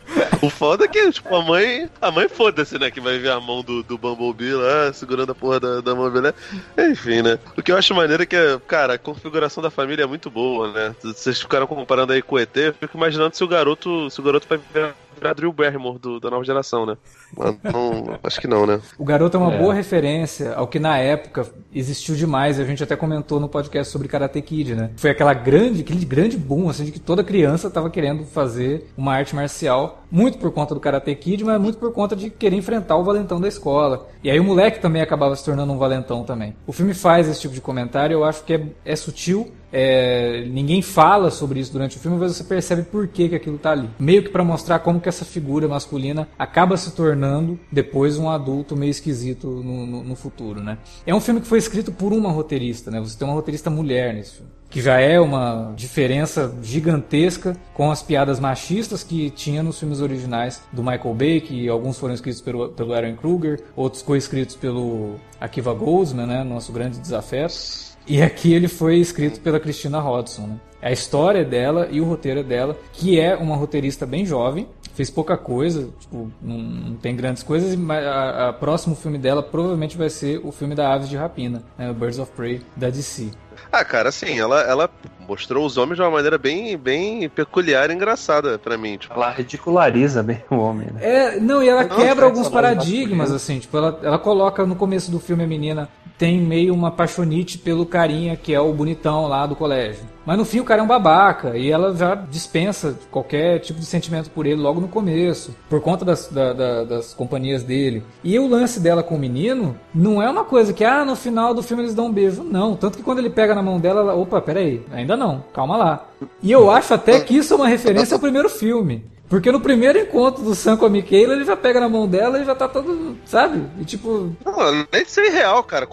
O foda é que, tipo, a mãe. A mãe foda-se, né? Que vai ver a mão do, do Bumblebee lá, segurando a porra da, da mobilete. Enfim, né? O que eu acho maneiro é que, cara, a configuração da família é muito boa, né? Vocês ficaram comparando aí com o ET, eu fico imaginando se o garoto. Se o garoto vai virar virar Drew Barrymore do, da nova geração, né? Mas não, acho que não, né? O garoto é uma é. boa referência ao que na época existiu demais. A gente até comentou no podcast sobre Karate Kid, né? Foi aquela grande, aquele grande boom, assim, de que toda criança estava querendo fazer uma arte marcial, muito por conta do Karate Kid, mas muito por conta de querer enfrentar o valentão da escola. E aí o moleque também acabava se tornando um valentão também. O filme faz esse tipo de comentário, eu acho que é, é sutil, é, ninguém fala sobre isso durante o filme, mas você percebe por que, que aquilo tá ali. Meio que para mostrar como que essa figura masculina acaba se tornando depois um adulto meio esquisito no, no, no futuro, né? É um filme que foi escrito por uma roteirista, né? Você tem uma roteirista mulher nesse filme que já é uma diferença gigantesca com as piadas machistas que tinha nos filmes originais do Michael Bay, que alguns foram escritos pelo, pelo Aaron Kruger, outros co-escritos pelo Akiva Goldsman, né, nosso grande desafeto. E aqui ele foi escrito pela Christina Hodson, né? A história dela e o roteiro dela, que é uma roteirista bem jovem, fez pouca coisa, tipo, não, não tem grandes coisas, mas a, a, próximo filme dela provavelmente vai ser o filme da Aves de Rapina, né, o Birds of Prey da DC. Ah, cara, assim, ela, ela mostrou os homens de uma maneira bem, bem peculiar e engraçada para mim. Tipo. Ela ridiculariza bem o homem, né? É, não, e ela não, quebra alguns paradigmas, assim, tipo, ela, ela coloca no começo do filme a menina tem meio uma paixonite pelo carinha que é o bonitão lá do colégio. Mas no fim o cara é um babaca e ela já dispensa qualquer tipo de sentimento por ele logo no começo, por conta das, da, da, das companhias dele. E o lance dela com o menino não é uma coisa que, ah, no final do filme eles dão um beijo. Não, tanto que quando ele pega na mão dela, ela, opa, peraí, ainda não, calma lá. E eu acho até que isso é uma referência ao primeiro filme. Porque no primeiro encontro do Sam com a Michaela, ele já pega na mão dela e já tá todo, sabe? E tipo. Não, nem de ser real, cara.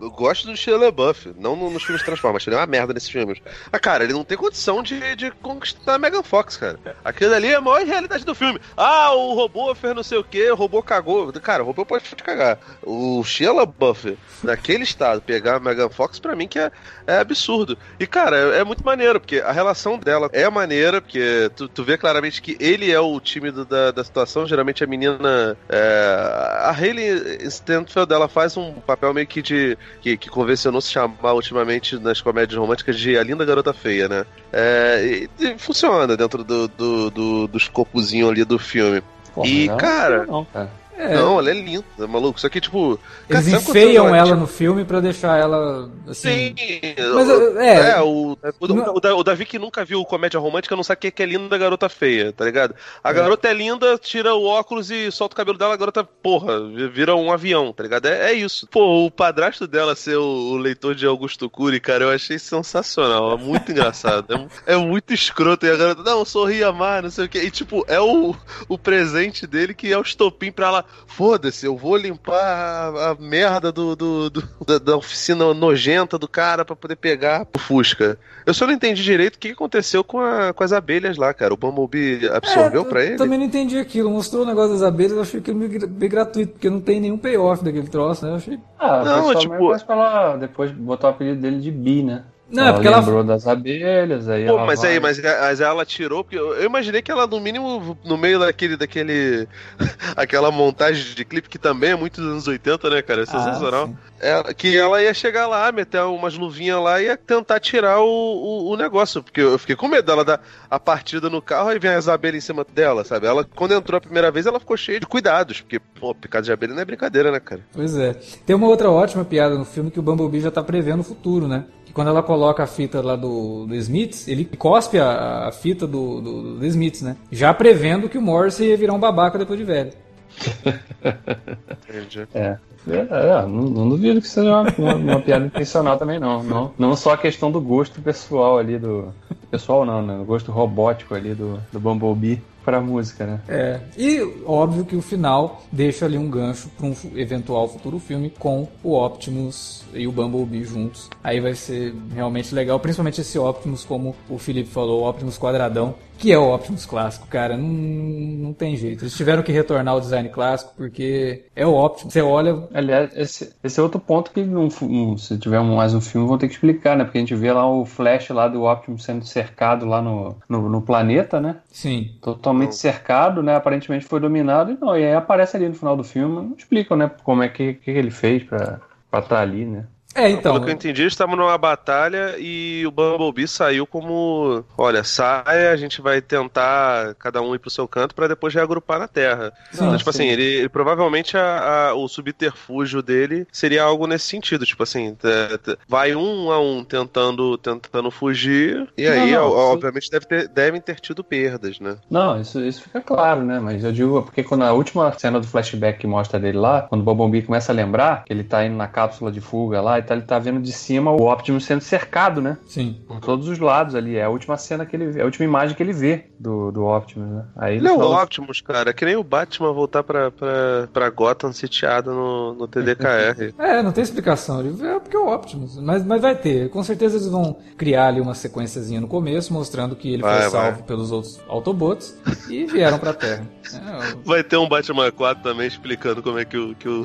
Eu, gosto do Shia LaBeouf, não nos filmes Transformers. Ele é uma merda nesses filmes. Ah, cara, ele não tem condição de, de conquistar a Megan Fox, cara. Aquilo ali é a maior realidade do filme. Ah, o robô fez não sei o que, o robô cagou. Cara, o robô pode cagar. O Shia LaBeouf, naquele estado, pegar a Megan Fox, pra mim que é, é absurdo. E, cara, é, é muito maneiro, porque a relação dela é maneira, porque tu, tu vê claramente que ele é o tímido da, da situação. Geralmente a menina. É, a Hayley Stanfield ela faz um papel meio que de. que, que convencionou se chamar ultimamente nas comédias românticas de a linda garota feia, né? É, e, e funciona dentro do, do, do, do escopozinho ali do filme. Porra, e, cara. Não, cara. É. Não, ela é linda, maluco. Só que, tipo. Eles enfeiam ela no filme pra deixar ela. Assim... Sim. Mas, é, é o, o, o, Davi que nunca viu comédia romântica não sabe o que é linda garota feia, tá ligado? A é. garota é linda, tira o óculos e solta o cabelo dela, a garota, porra, vira um avião, tá ligado? É, é isso. Pô, o padrasto dela ser o, o, leitor de Augusto Cury, cara, eu achei sensacional. É muito engraçado. É, é, muito escroto. E a garota, não, sorria mais, não sei o que. E, tipo, é o, o presente dele que é o estopim pra ela foda-se, eu vou limpar a, merda do, do, do da, da, oficina nojenta do cara para poder pegar o Fusca. Eu só não entendi direito o que aconteceu com, a, com as abelhas lá, cara. O Bumblebee absorveu é, pra ele? Também não entendi aquilo. Mostrou o negócio das abelhas, eu achei que meio, meio gratuito, porque não tem nenhum payoff daquele troço, né? Eu achei. Ah, não, tipo. Pela, depois botou o apelido dele de Bi, né? Não, ela é porque lembrou ela... das abelhas, aí Pô, mas vai... aí, mas, mas ela tirou, porque eu, eu, imaginei que ela, no mínimo, no meio daquele, daquele. aquela montagem de clipe que também é muito dos anos 80, né, cara? É ah, sensacional. Ah, que ela ia chegar lá, meter umas luvinhas lá e ia tentar tirar o, o, o, negócio. Porque eu fiquei com medo dela dar a partida no carro e vem as abelhas em cima dela, sabe? Ela, quando entrou a primeira vez, ela ficou cheia de cuidados. Porque, pô, picado de abelha não é brincadeira, né, cara? Pois é. Tem uma outra ótima piada no filme que o Bumblebee já tá prevendo o futuro, né? Que quando ela coloca a fita lá do, do Smiths, ele cospe a, a fita do, do, do Smiths, né? Já prevendo que o Morrissey ia virar um babaca depois de velho. é. É, é, não, não, duvido que seja uma, uma, uma, piada intencional também, não. não. Não só a questão do gosto pessoal ali do. Pessoal não, né? O gosto robótico ali do, do Bumblebee pra música, né? É. E óbvio que o final deixa ali um gancho para um eventual futuro filme com o Optimus e o Bumblebee juntos. Aí vai ser realmente legal, principalmente esse Optimus, como o Felipe falou, o Optimus quadradão, que é o Optimus clássico, cara. Não, não tem jeito. Eles tiveram que retornar ao design clássico porque é o Optimus. Você olha. Aliás, esse, esse é outro ponto que não, se tiver mais um filme vão ter que explicar, né? Porque a gente vê lá o Flash lá do Optimus sendo cercado lá no, no, no planeta, né? Sim. Totalmente cercado, né? Aparentemente foi dominado e não. E aí aparece ali no final do filme, não explicam, né? Como é que, que ele fez pra estar tá ali, né? É, então. Pelo que eu entendi, estavam numa batalha e o Bumblebee saiu como: olha, sai, a gente vai tentar cada um ir pro seu canto para depois reagrupar na Terra. Sim, então, tipo sim. assim, ele, ele provavelmente a, a, o subterfúgio dele seria algo nesse sentido. Tipo assim, vai um a um tentando, tentando fugir, e aí, não, não, obviamente, deve ter, devem ter tido perdas, né? Não, isso, isso fica claro, né? Mas eu digo, porque quando a última cena do flashback que mostra dele lá, quando o Bumblebee começa a lembrar que ele tá indo na cápsula de fuga lá tá, ele tá vendo de cima o Optimus sendo cercado, né? Sim. Por todos os lados ali. É a última cena que ele vê, é a última imagem que ele vê do, do Optimus, né? Aí não, o Optimus, cara, é que nem o Batman voltar pra, pra, pra Gotham sitiado no, no TDKR. é, não tem explicação. É porque é o Optimus. Mas, mas vai ter. Com certeza eles vão criar ali uma sequenciazinha no começo, mostrando que ele vai, foi salvo vai. pelos outros Autobots e vieram pra Terra. É, vai ter um Batman 4 também explicando como é que o, que o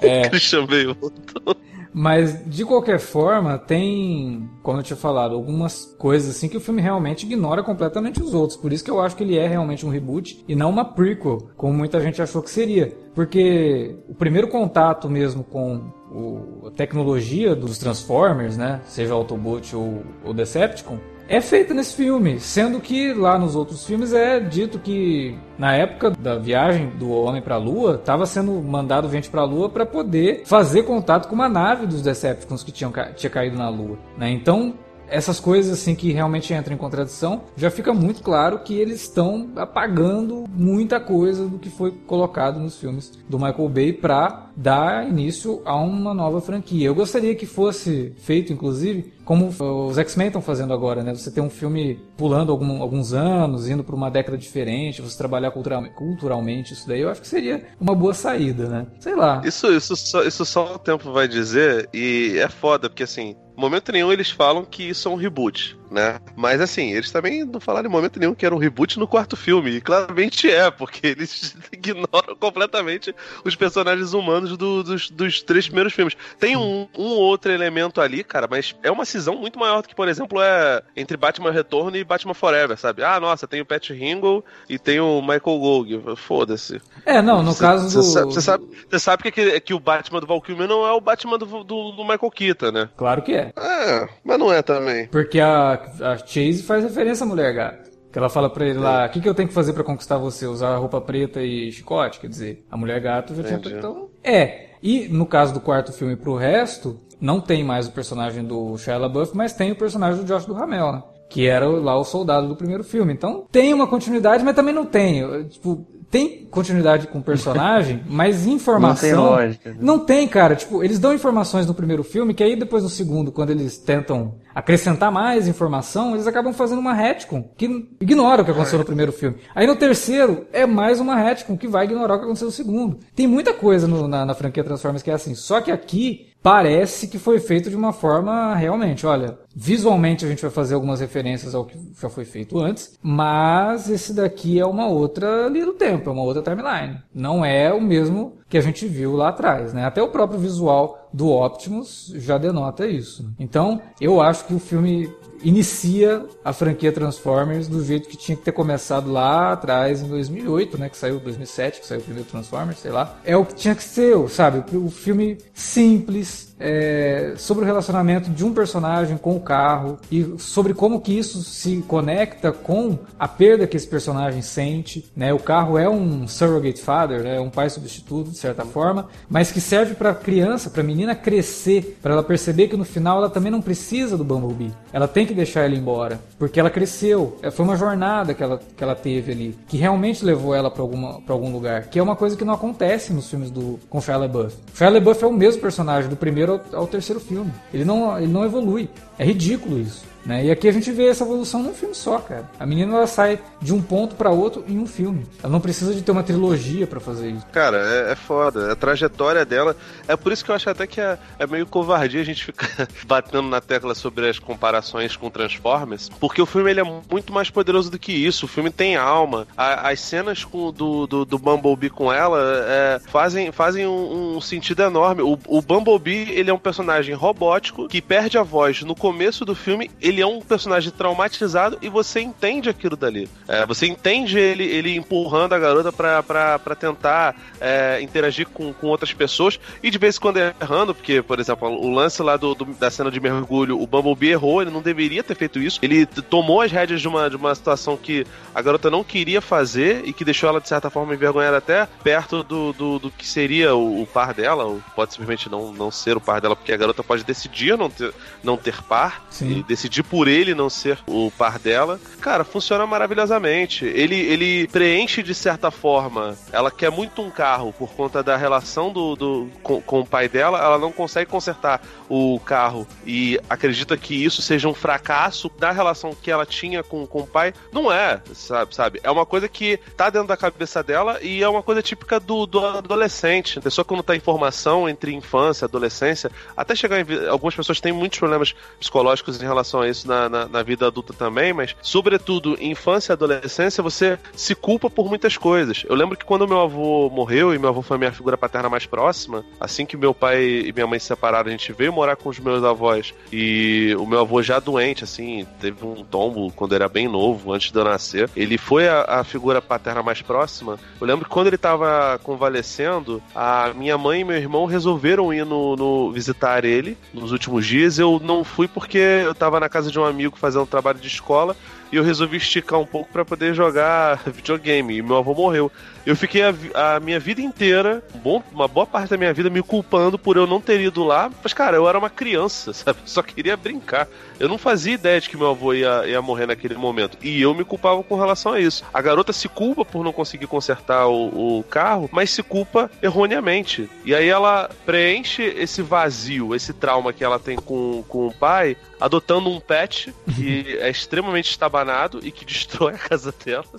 é. Christian Bale voltou. Mas, de qualquer forma, tem, como eu tinha falado, algumas coisas assim que o filme realmente ignora completamente os outros. Por isso que eu acho que ele é realmente um reboot e não uma prequel, como muita gente achou que seria. Porque o primeiro contato mesmo com o, a tecnologia dos Transformers, né? Seja Autobot ou, ou Decepticon, é feita nesse filme, sendo que lá nos outros filmes é dito que na época da viagem do homem para a Lua, estava sendo mandado gente para a Lua para poder fazer contato com uma nave dos Decepticons que tinham tinha caído na Lua, né? Então essas coisas assim que realmente entram em contradição, já fica muito claro que eles estão apagando muita coisa do que foi colocado nos filmes do Michael Bay para dar início a uma nova franquia. Eu gostaria que fosse feito, inclusive, como os X-Men estão fazendo agora, né? Você tem um filme pulando algum, alguns anos, indo para uma década diferente, você trabalhar culturalmente, culturalmente isso daí, eu acho que seria uma boa saída, né? Sei lá. Isso, isso, só, isso só o tempo vai dizer e é foda, porque assim, momento nenhum eles falam que isso é um reboot, né? Mas assim, eles também não falaram em momento nenhum que era um reboot no quarto filme. E claramente é, porque eles ignoram completamente os personagens humanos do, dos, dos três primeiros filmes. Tem um, um outro elemento ali, cara, mas é uma cisão muito maior do que, por exemplo, é entre Batman Retorno e Batman Forever, sabe? Ah, nossa, tem o Pat Ringle e tem o Michael Gog. Foda-se. É, não, no cê, caso do... Você sabe, você sabe que, que o Batman do Val Kilmer não é o Batman do, do, do Michael Keaton, né? Claro que é. É, mas não é também. Porque a, a Chase faz referência à mulher gata. Que ela fala pra ele lá, o que, que eu tenho que fazer para conquistar você? Usar roupa preta e chicote? Quer dizer, a mulher gato já tinha... Então, é. E no caso do quarto filme pro resto, não tem mais o personagem do Shia LaBeouf, mas tem o personagem do Josh Duhamel, né? Que era lá o soldado do primeiro filme. Então, tem uma continuidade, mas também não tem. Tipo, tem continuidade com o personagem, mas informação. Não tem lógica. Né? Não tem, cara. Tipo, eles dão informações no primeiro filme, que aí depois no segundo, quando eles tentam acrescentar mais informação, eles acabam fazendo uma retcon que ignora o que aconteceu no primeiro filme. Aí no terceiro é mais uma retcon que vai ignorar o que aconteceu no segundo. Tem muita coisa no, na, na franquia Transformers que é assim. Só que aqui parece que foi feito de uma forma realmente, olha, visualmente a gente vai fazer algumas referências ao que já foi feito antes, mas esse daqui é uma outra linha do tempo, é uma outra timeline. Não é o mesmo que a gente viu lá atrás, né? Até o próprio visual do Optimus já denota isso. Então, eu acho que o filme inicia a franquia Transformers do jeito que tinha que ter começado lá atrás, em 2008, né? Que saiu 2007, que saiu o primeiro Transformers, sei lá. É o que tinha que ser, sabe? O filme simples, é, sobre o relacionamento de um personagem com o carro e sobre como que isso se conecta com a perda que esse personagem sente. Né? O carro é um surrogate father, né? um pai substituto de certa forma, mas que serve para criança, para a menina crescer, para ela perceber que no final ela também não precisa do Bumblebee. Ela tem que deixar ele embora, porque ela cresceu. É, foi uma jornada que ela, que ela teve ali, que realmente levou ela para algum lugar, que é uma coisa que não acontece nos filmes do com Shia LaBeouf. Shia LaBeouf é o mesmo personagem do primeiro ao, ao terceiro filme. Ele não, ele não evolui. É ridículo isso. Né? E aqui a gente vê essa evolução num filme só, cara. A menina ela sai de um ponto para outro em um filme. Ela não precisa de ter uma trilogia para fazer isso. Cara, é, é, foda. A trajetória dela. É por isso que eu acho até que é, é meio covardia a gente ficar batendo na tecla sobre as comparações com Transformers. Porque o filme ele é muito mais poderoso do que isso. O filme tem alma. A, as cenas com, do, do, do Bumblebee com ela é, fazem, fazem um, um, sentido enorme. O, o Bumblebee ele é um personagem robótico que perde a voz no começo do filme. Ele ele é um personagem traumatizado e você entende aquilo dali. É, você entende ele, ele empurrando a garota para tentar é, interagir com, com outras pessoas e de vez em quando errando, porque, por exemplo, o lance lá do, do, da cena de mergulho, o Bumblebee errou, ele não deveria ter feito isso. Ele tomou as rédeas de uma, de uma situação que a garota não queria fazer e que deixou ela, de certa forma, envergonhada até perto do, do, do que seria o, o, par dela, ou pode simplesmente não, não ser o par dela, porque a garota pode decidir não ter, não ter par Sim. e decidir por ele não ser o par dela, cara, funciona maravilhosamente. Ele, ele preenche de certa forma. Ela quer muito um carro por conta da relação do, do com, com o pai dela, ela não consegue consertar o carro e acredita que isso seja um fracasso da relação que ela tinha com, com o pai. Não é, sabe, sabe? É uma coisa que tá dentro da cabeça dela e é uma coisa típica do, do adolescente. A pessoa quando tá em formação entre infância adolescência, até chegar em. Algumas pessoas têm muitos problemas psicológicos em relação a isso na, na, na vida adulta também, mas, sobretudo, em infância e adolescência, você se culpa por muitas coisas. Eu lembro que quando meu avô morreu, e meu avô foi a minha figura paterna mais próxima, assim que meu pai e minha mãe se separaram, a gente veio morar com os meus avós. E o meu avô já doente, assim, teve um tombo quando era bem novo, antes de eu nascer. Ele foi a, a figura paterna mais próxima. Eu lembro que quando ele tava convalescendo, a minha mãe e meu irmão resolveram ir no, no visitar ele nos últimos dias. Eu não fui porque eu tava na casa de um amigo fazendo trabalho de escola e eu resolvi esticar um pouco para poder jogar videogame. E meu avô morreu. Eu fiquei a, a minha vida inteira, bom, uma boa parte da minha vida, me culpando por eu não ter ido lá. Mas, cara, eu era uma criança, sabe? Só queria brincar. Eu não fazia ideia de que meu avô ia, ia morrer naquele momento. E eu me culpava com relação a isso. A garota se culpa por não conseguir consertar o, o carro, mas se culpa erroneamente. E aí ela preenche esse vazio, esse trauma que ela tem com, com o pai, adotando um pet que é extremamente estabanado e que destrói a casa dela.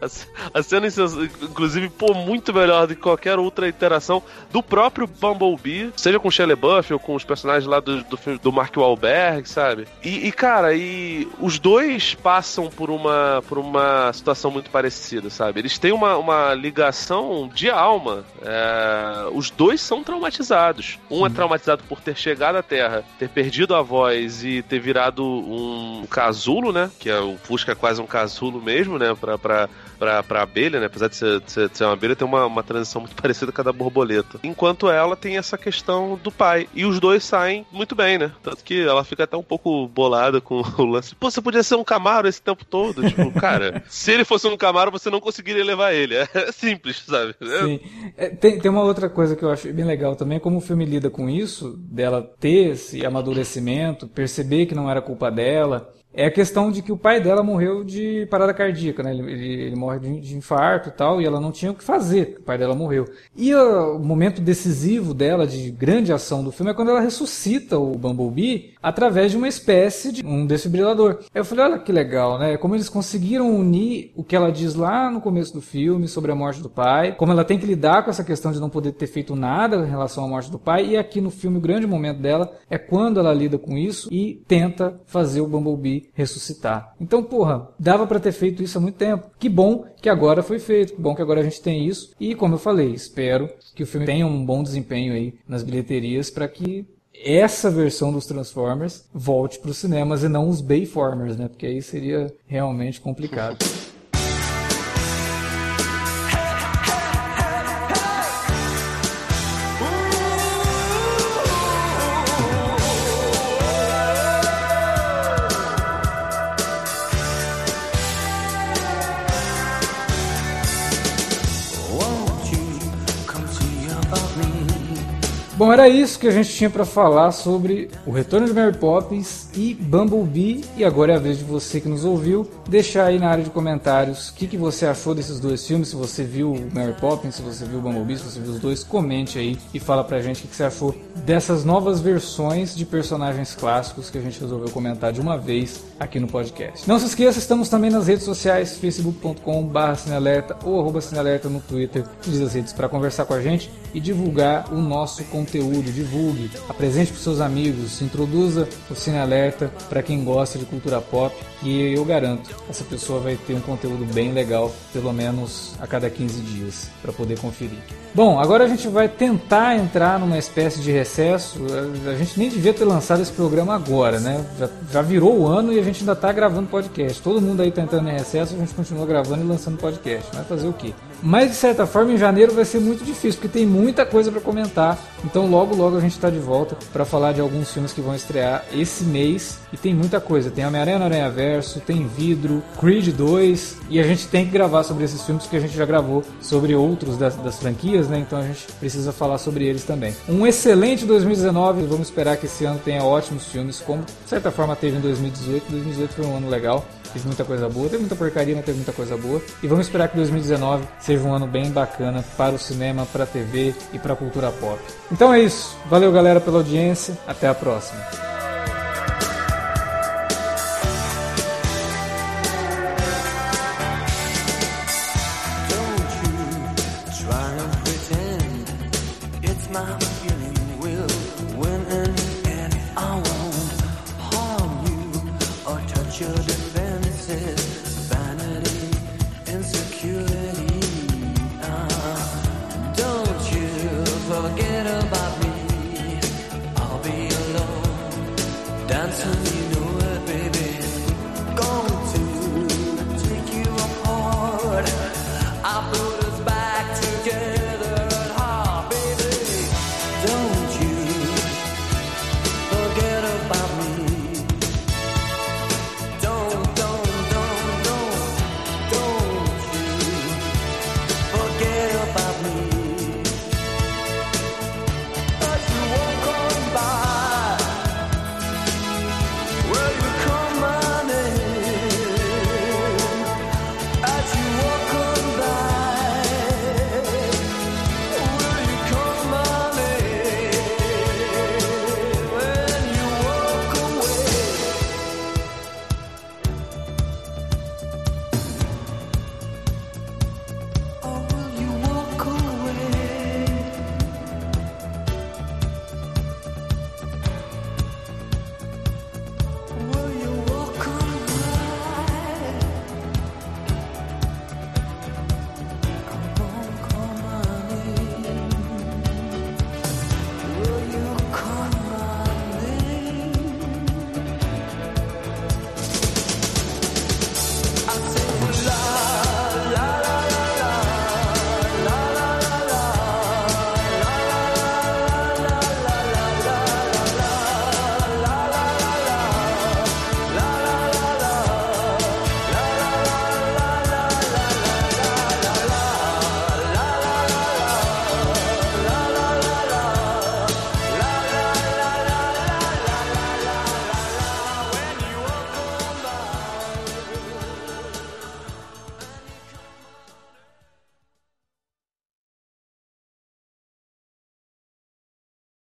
A, a cena, inclusive, pô, muito melhor do que qualquer outra interação do próprio Bumblebee, seja com o Shelley Buff ou com os personagens lá do, do, do Mark Wahlberg, sabe? E, e, cara, e os dois passam por uma, por uma situação muito parecida, sabe? Eles têm uma, uma ligação de alma. É, os dois são traumatizados. Um é traumatizado por ter chegado à Terra, ter perdido a voz e ter virado um casulo, né? Que é, o Fusca é quase um casulo mesmo, né? Pra, pra, pra, pra abelha, né? Apesar de ser, de ser, de ser uma abelha, tem uma, uma transição muito parecida com a da borboleta. Enquanto ela tem essa questão do pai. E os dois saem muito bem, né? Tanto que ela fica até um pouco bolada com o lance. Pô, você podia ser um Camaro esse tempo todo. Tipo, cara, se ele fosse um Camaro, você não conseguiria levar ele. É simples, sabe? Sim. É, tem, tem uma outra coisa que eu acho bem legal também, como o filme lida com isso, dela ter esse amadurecimento, perceber que não era culpa dela, é a questão de que o pai dela morreu de parada cardíaca, né? Ele, ele, ele morre de, infarto e tal, e ela não tinha o que fazer, o pai dela morreu. E o momento decisivo dela, de grande ação do filme, é quando ela ressuscita o Bumblebee através de uma espécie de um desfibrilador. Eu falei, olha que legal, né? Como eles conseguiram unir o que ela diz lá no começo do filme sobre a morte do pai, como ela tem que lidar com essa questão de não poder ter feito nada em relação à morte do pai, e aqui no filme o grande momento dela é quando ela lida com isso e tenta fazer o Bumblebee ressuscitar. Então, porra, dava para ter feito isso há muito tempo. Que bom que agora foi feito, que bom que agora a gente tem isso. E como eu falei, espero que o filme tenha um bom desempenho aí nas bilheterias para que essa versão dos Transformers volte para os cinemas e não os Bayformers, né? Porque aí seria realmente complicado. Bom, era isso que a gente tinha para falar sobre o retorno de Mary Poppins e Bumblebee. E agora é a vez de você que nos ouviu deixar aí na área de comentários o que, que você achou desses dois filmes. Se você viu Mary Poppins, se você viu Bumblebee, se você viu os dois, comente aí e fala pra gente o que, que você achou dessas novas versões de personagens clássicos que a gente resolveu comentar de uma vez aqui no podcast. Não se esqueça, estamos também nas redes sociais, facebook.com.br cinealerta ou arroba cinealerta no Twitter, diz as redes para conversar com a gente e divulgar o nosso conteúdo divulgue, apresente para seus amigos, introduza o Cine Alerta para quem gosta de cultura pop, que eu garanto, essa pessoa vai ter um conteúdo bem legal, pelo menos a cada 15 dias, para poder conferir. Bom, agora a gente vai tentar entrar numa espécie de recesso. A gente nem devia ter lançado esse programa agora, né? Já, já virou o ano e a gente ainda está gravando podcast. Todo mundo aí está entrando em recesso, a gente continua gravando e lançando podcast. Vai fazer o quê? Mas de certa forma, em janeiro vai ser muito difícil, porque tem muita coisa para comentar. Então, logo, logo a gente está de volta para falar de alguns filmes que vão estrear esse mês. E tem muita coisa: tem Homem-Aranha no Aranha Verso, tem Vidro, Creed 2. E a gente tem que gravar sobre esses filmes, porque a gente já gravou sobre outros das, das franquias né? Então a gente precisa falar sobre eles também. Um excelente 2019, vamos esperar que esse ano tenha ótimos filmes, como de certa forma teve em 2018. 2018 foi um ano legal, fez muita coisa boa, teve muita porcaria, mas teve muita coisa boa. E vamos esperar que 2019 seja um ano bem bacana para o cinema, para a TV e para a cultura pop. Então é isso. Valeu galera pela audiência. Até a próxima.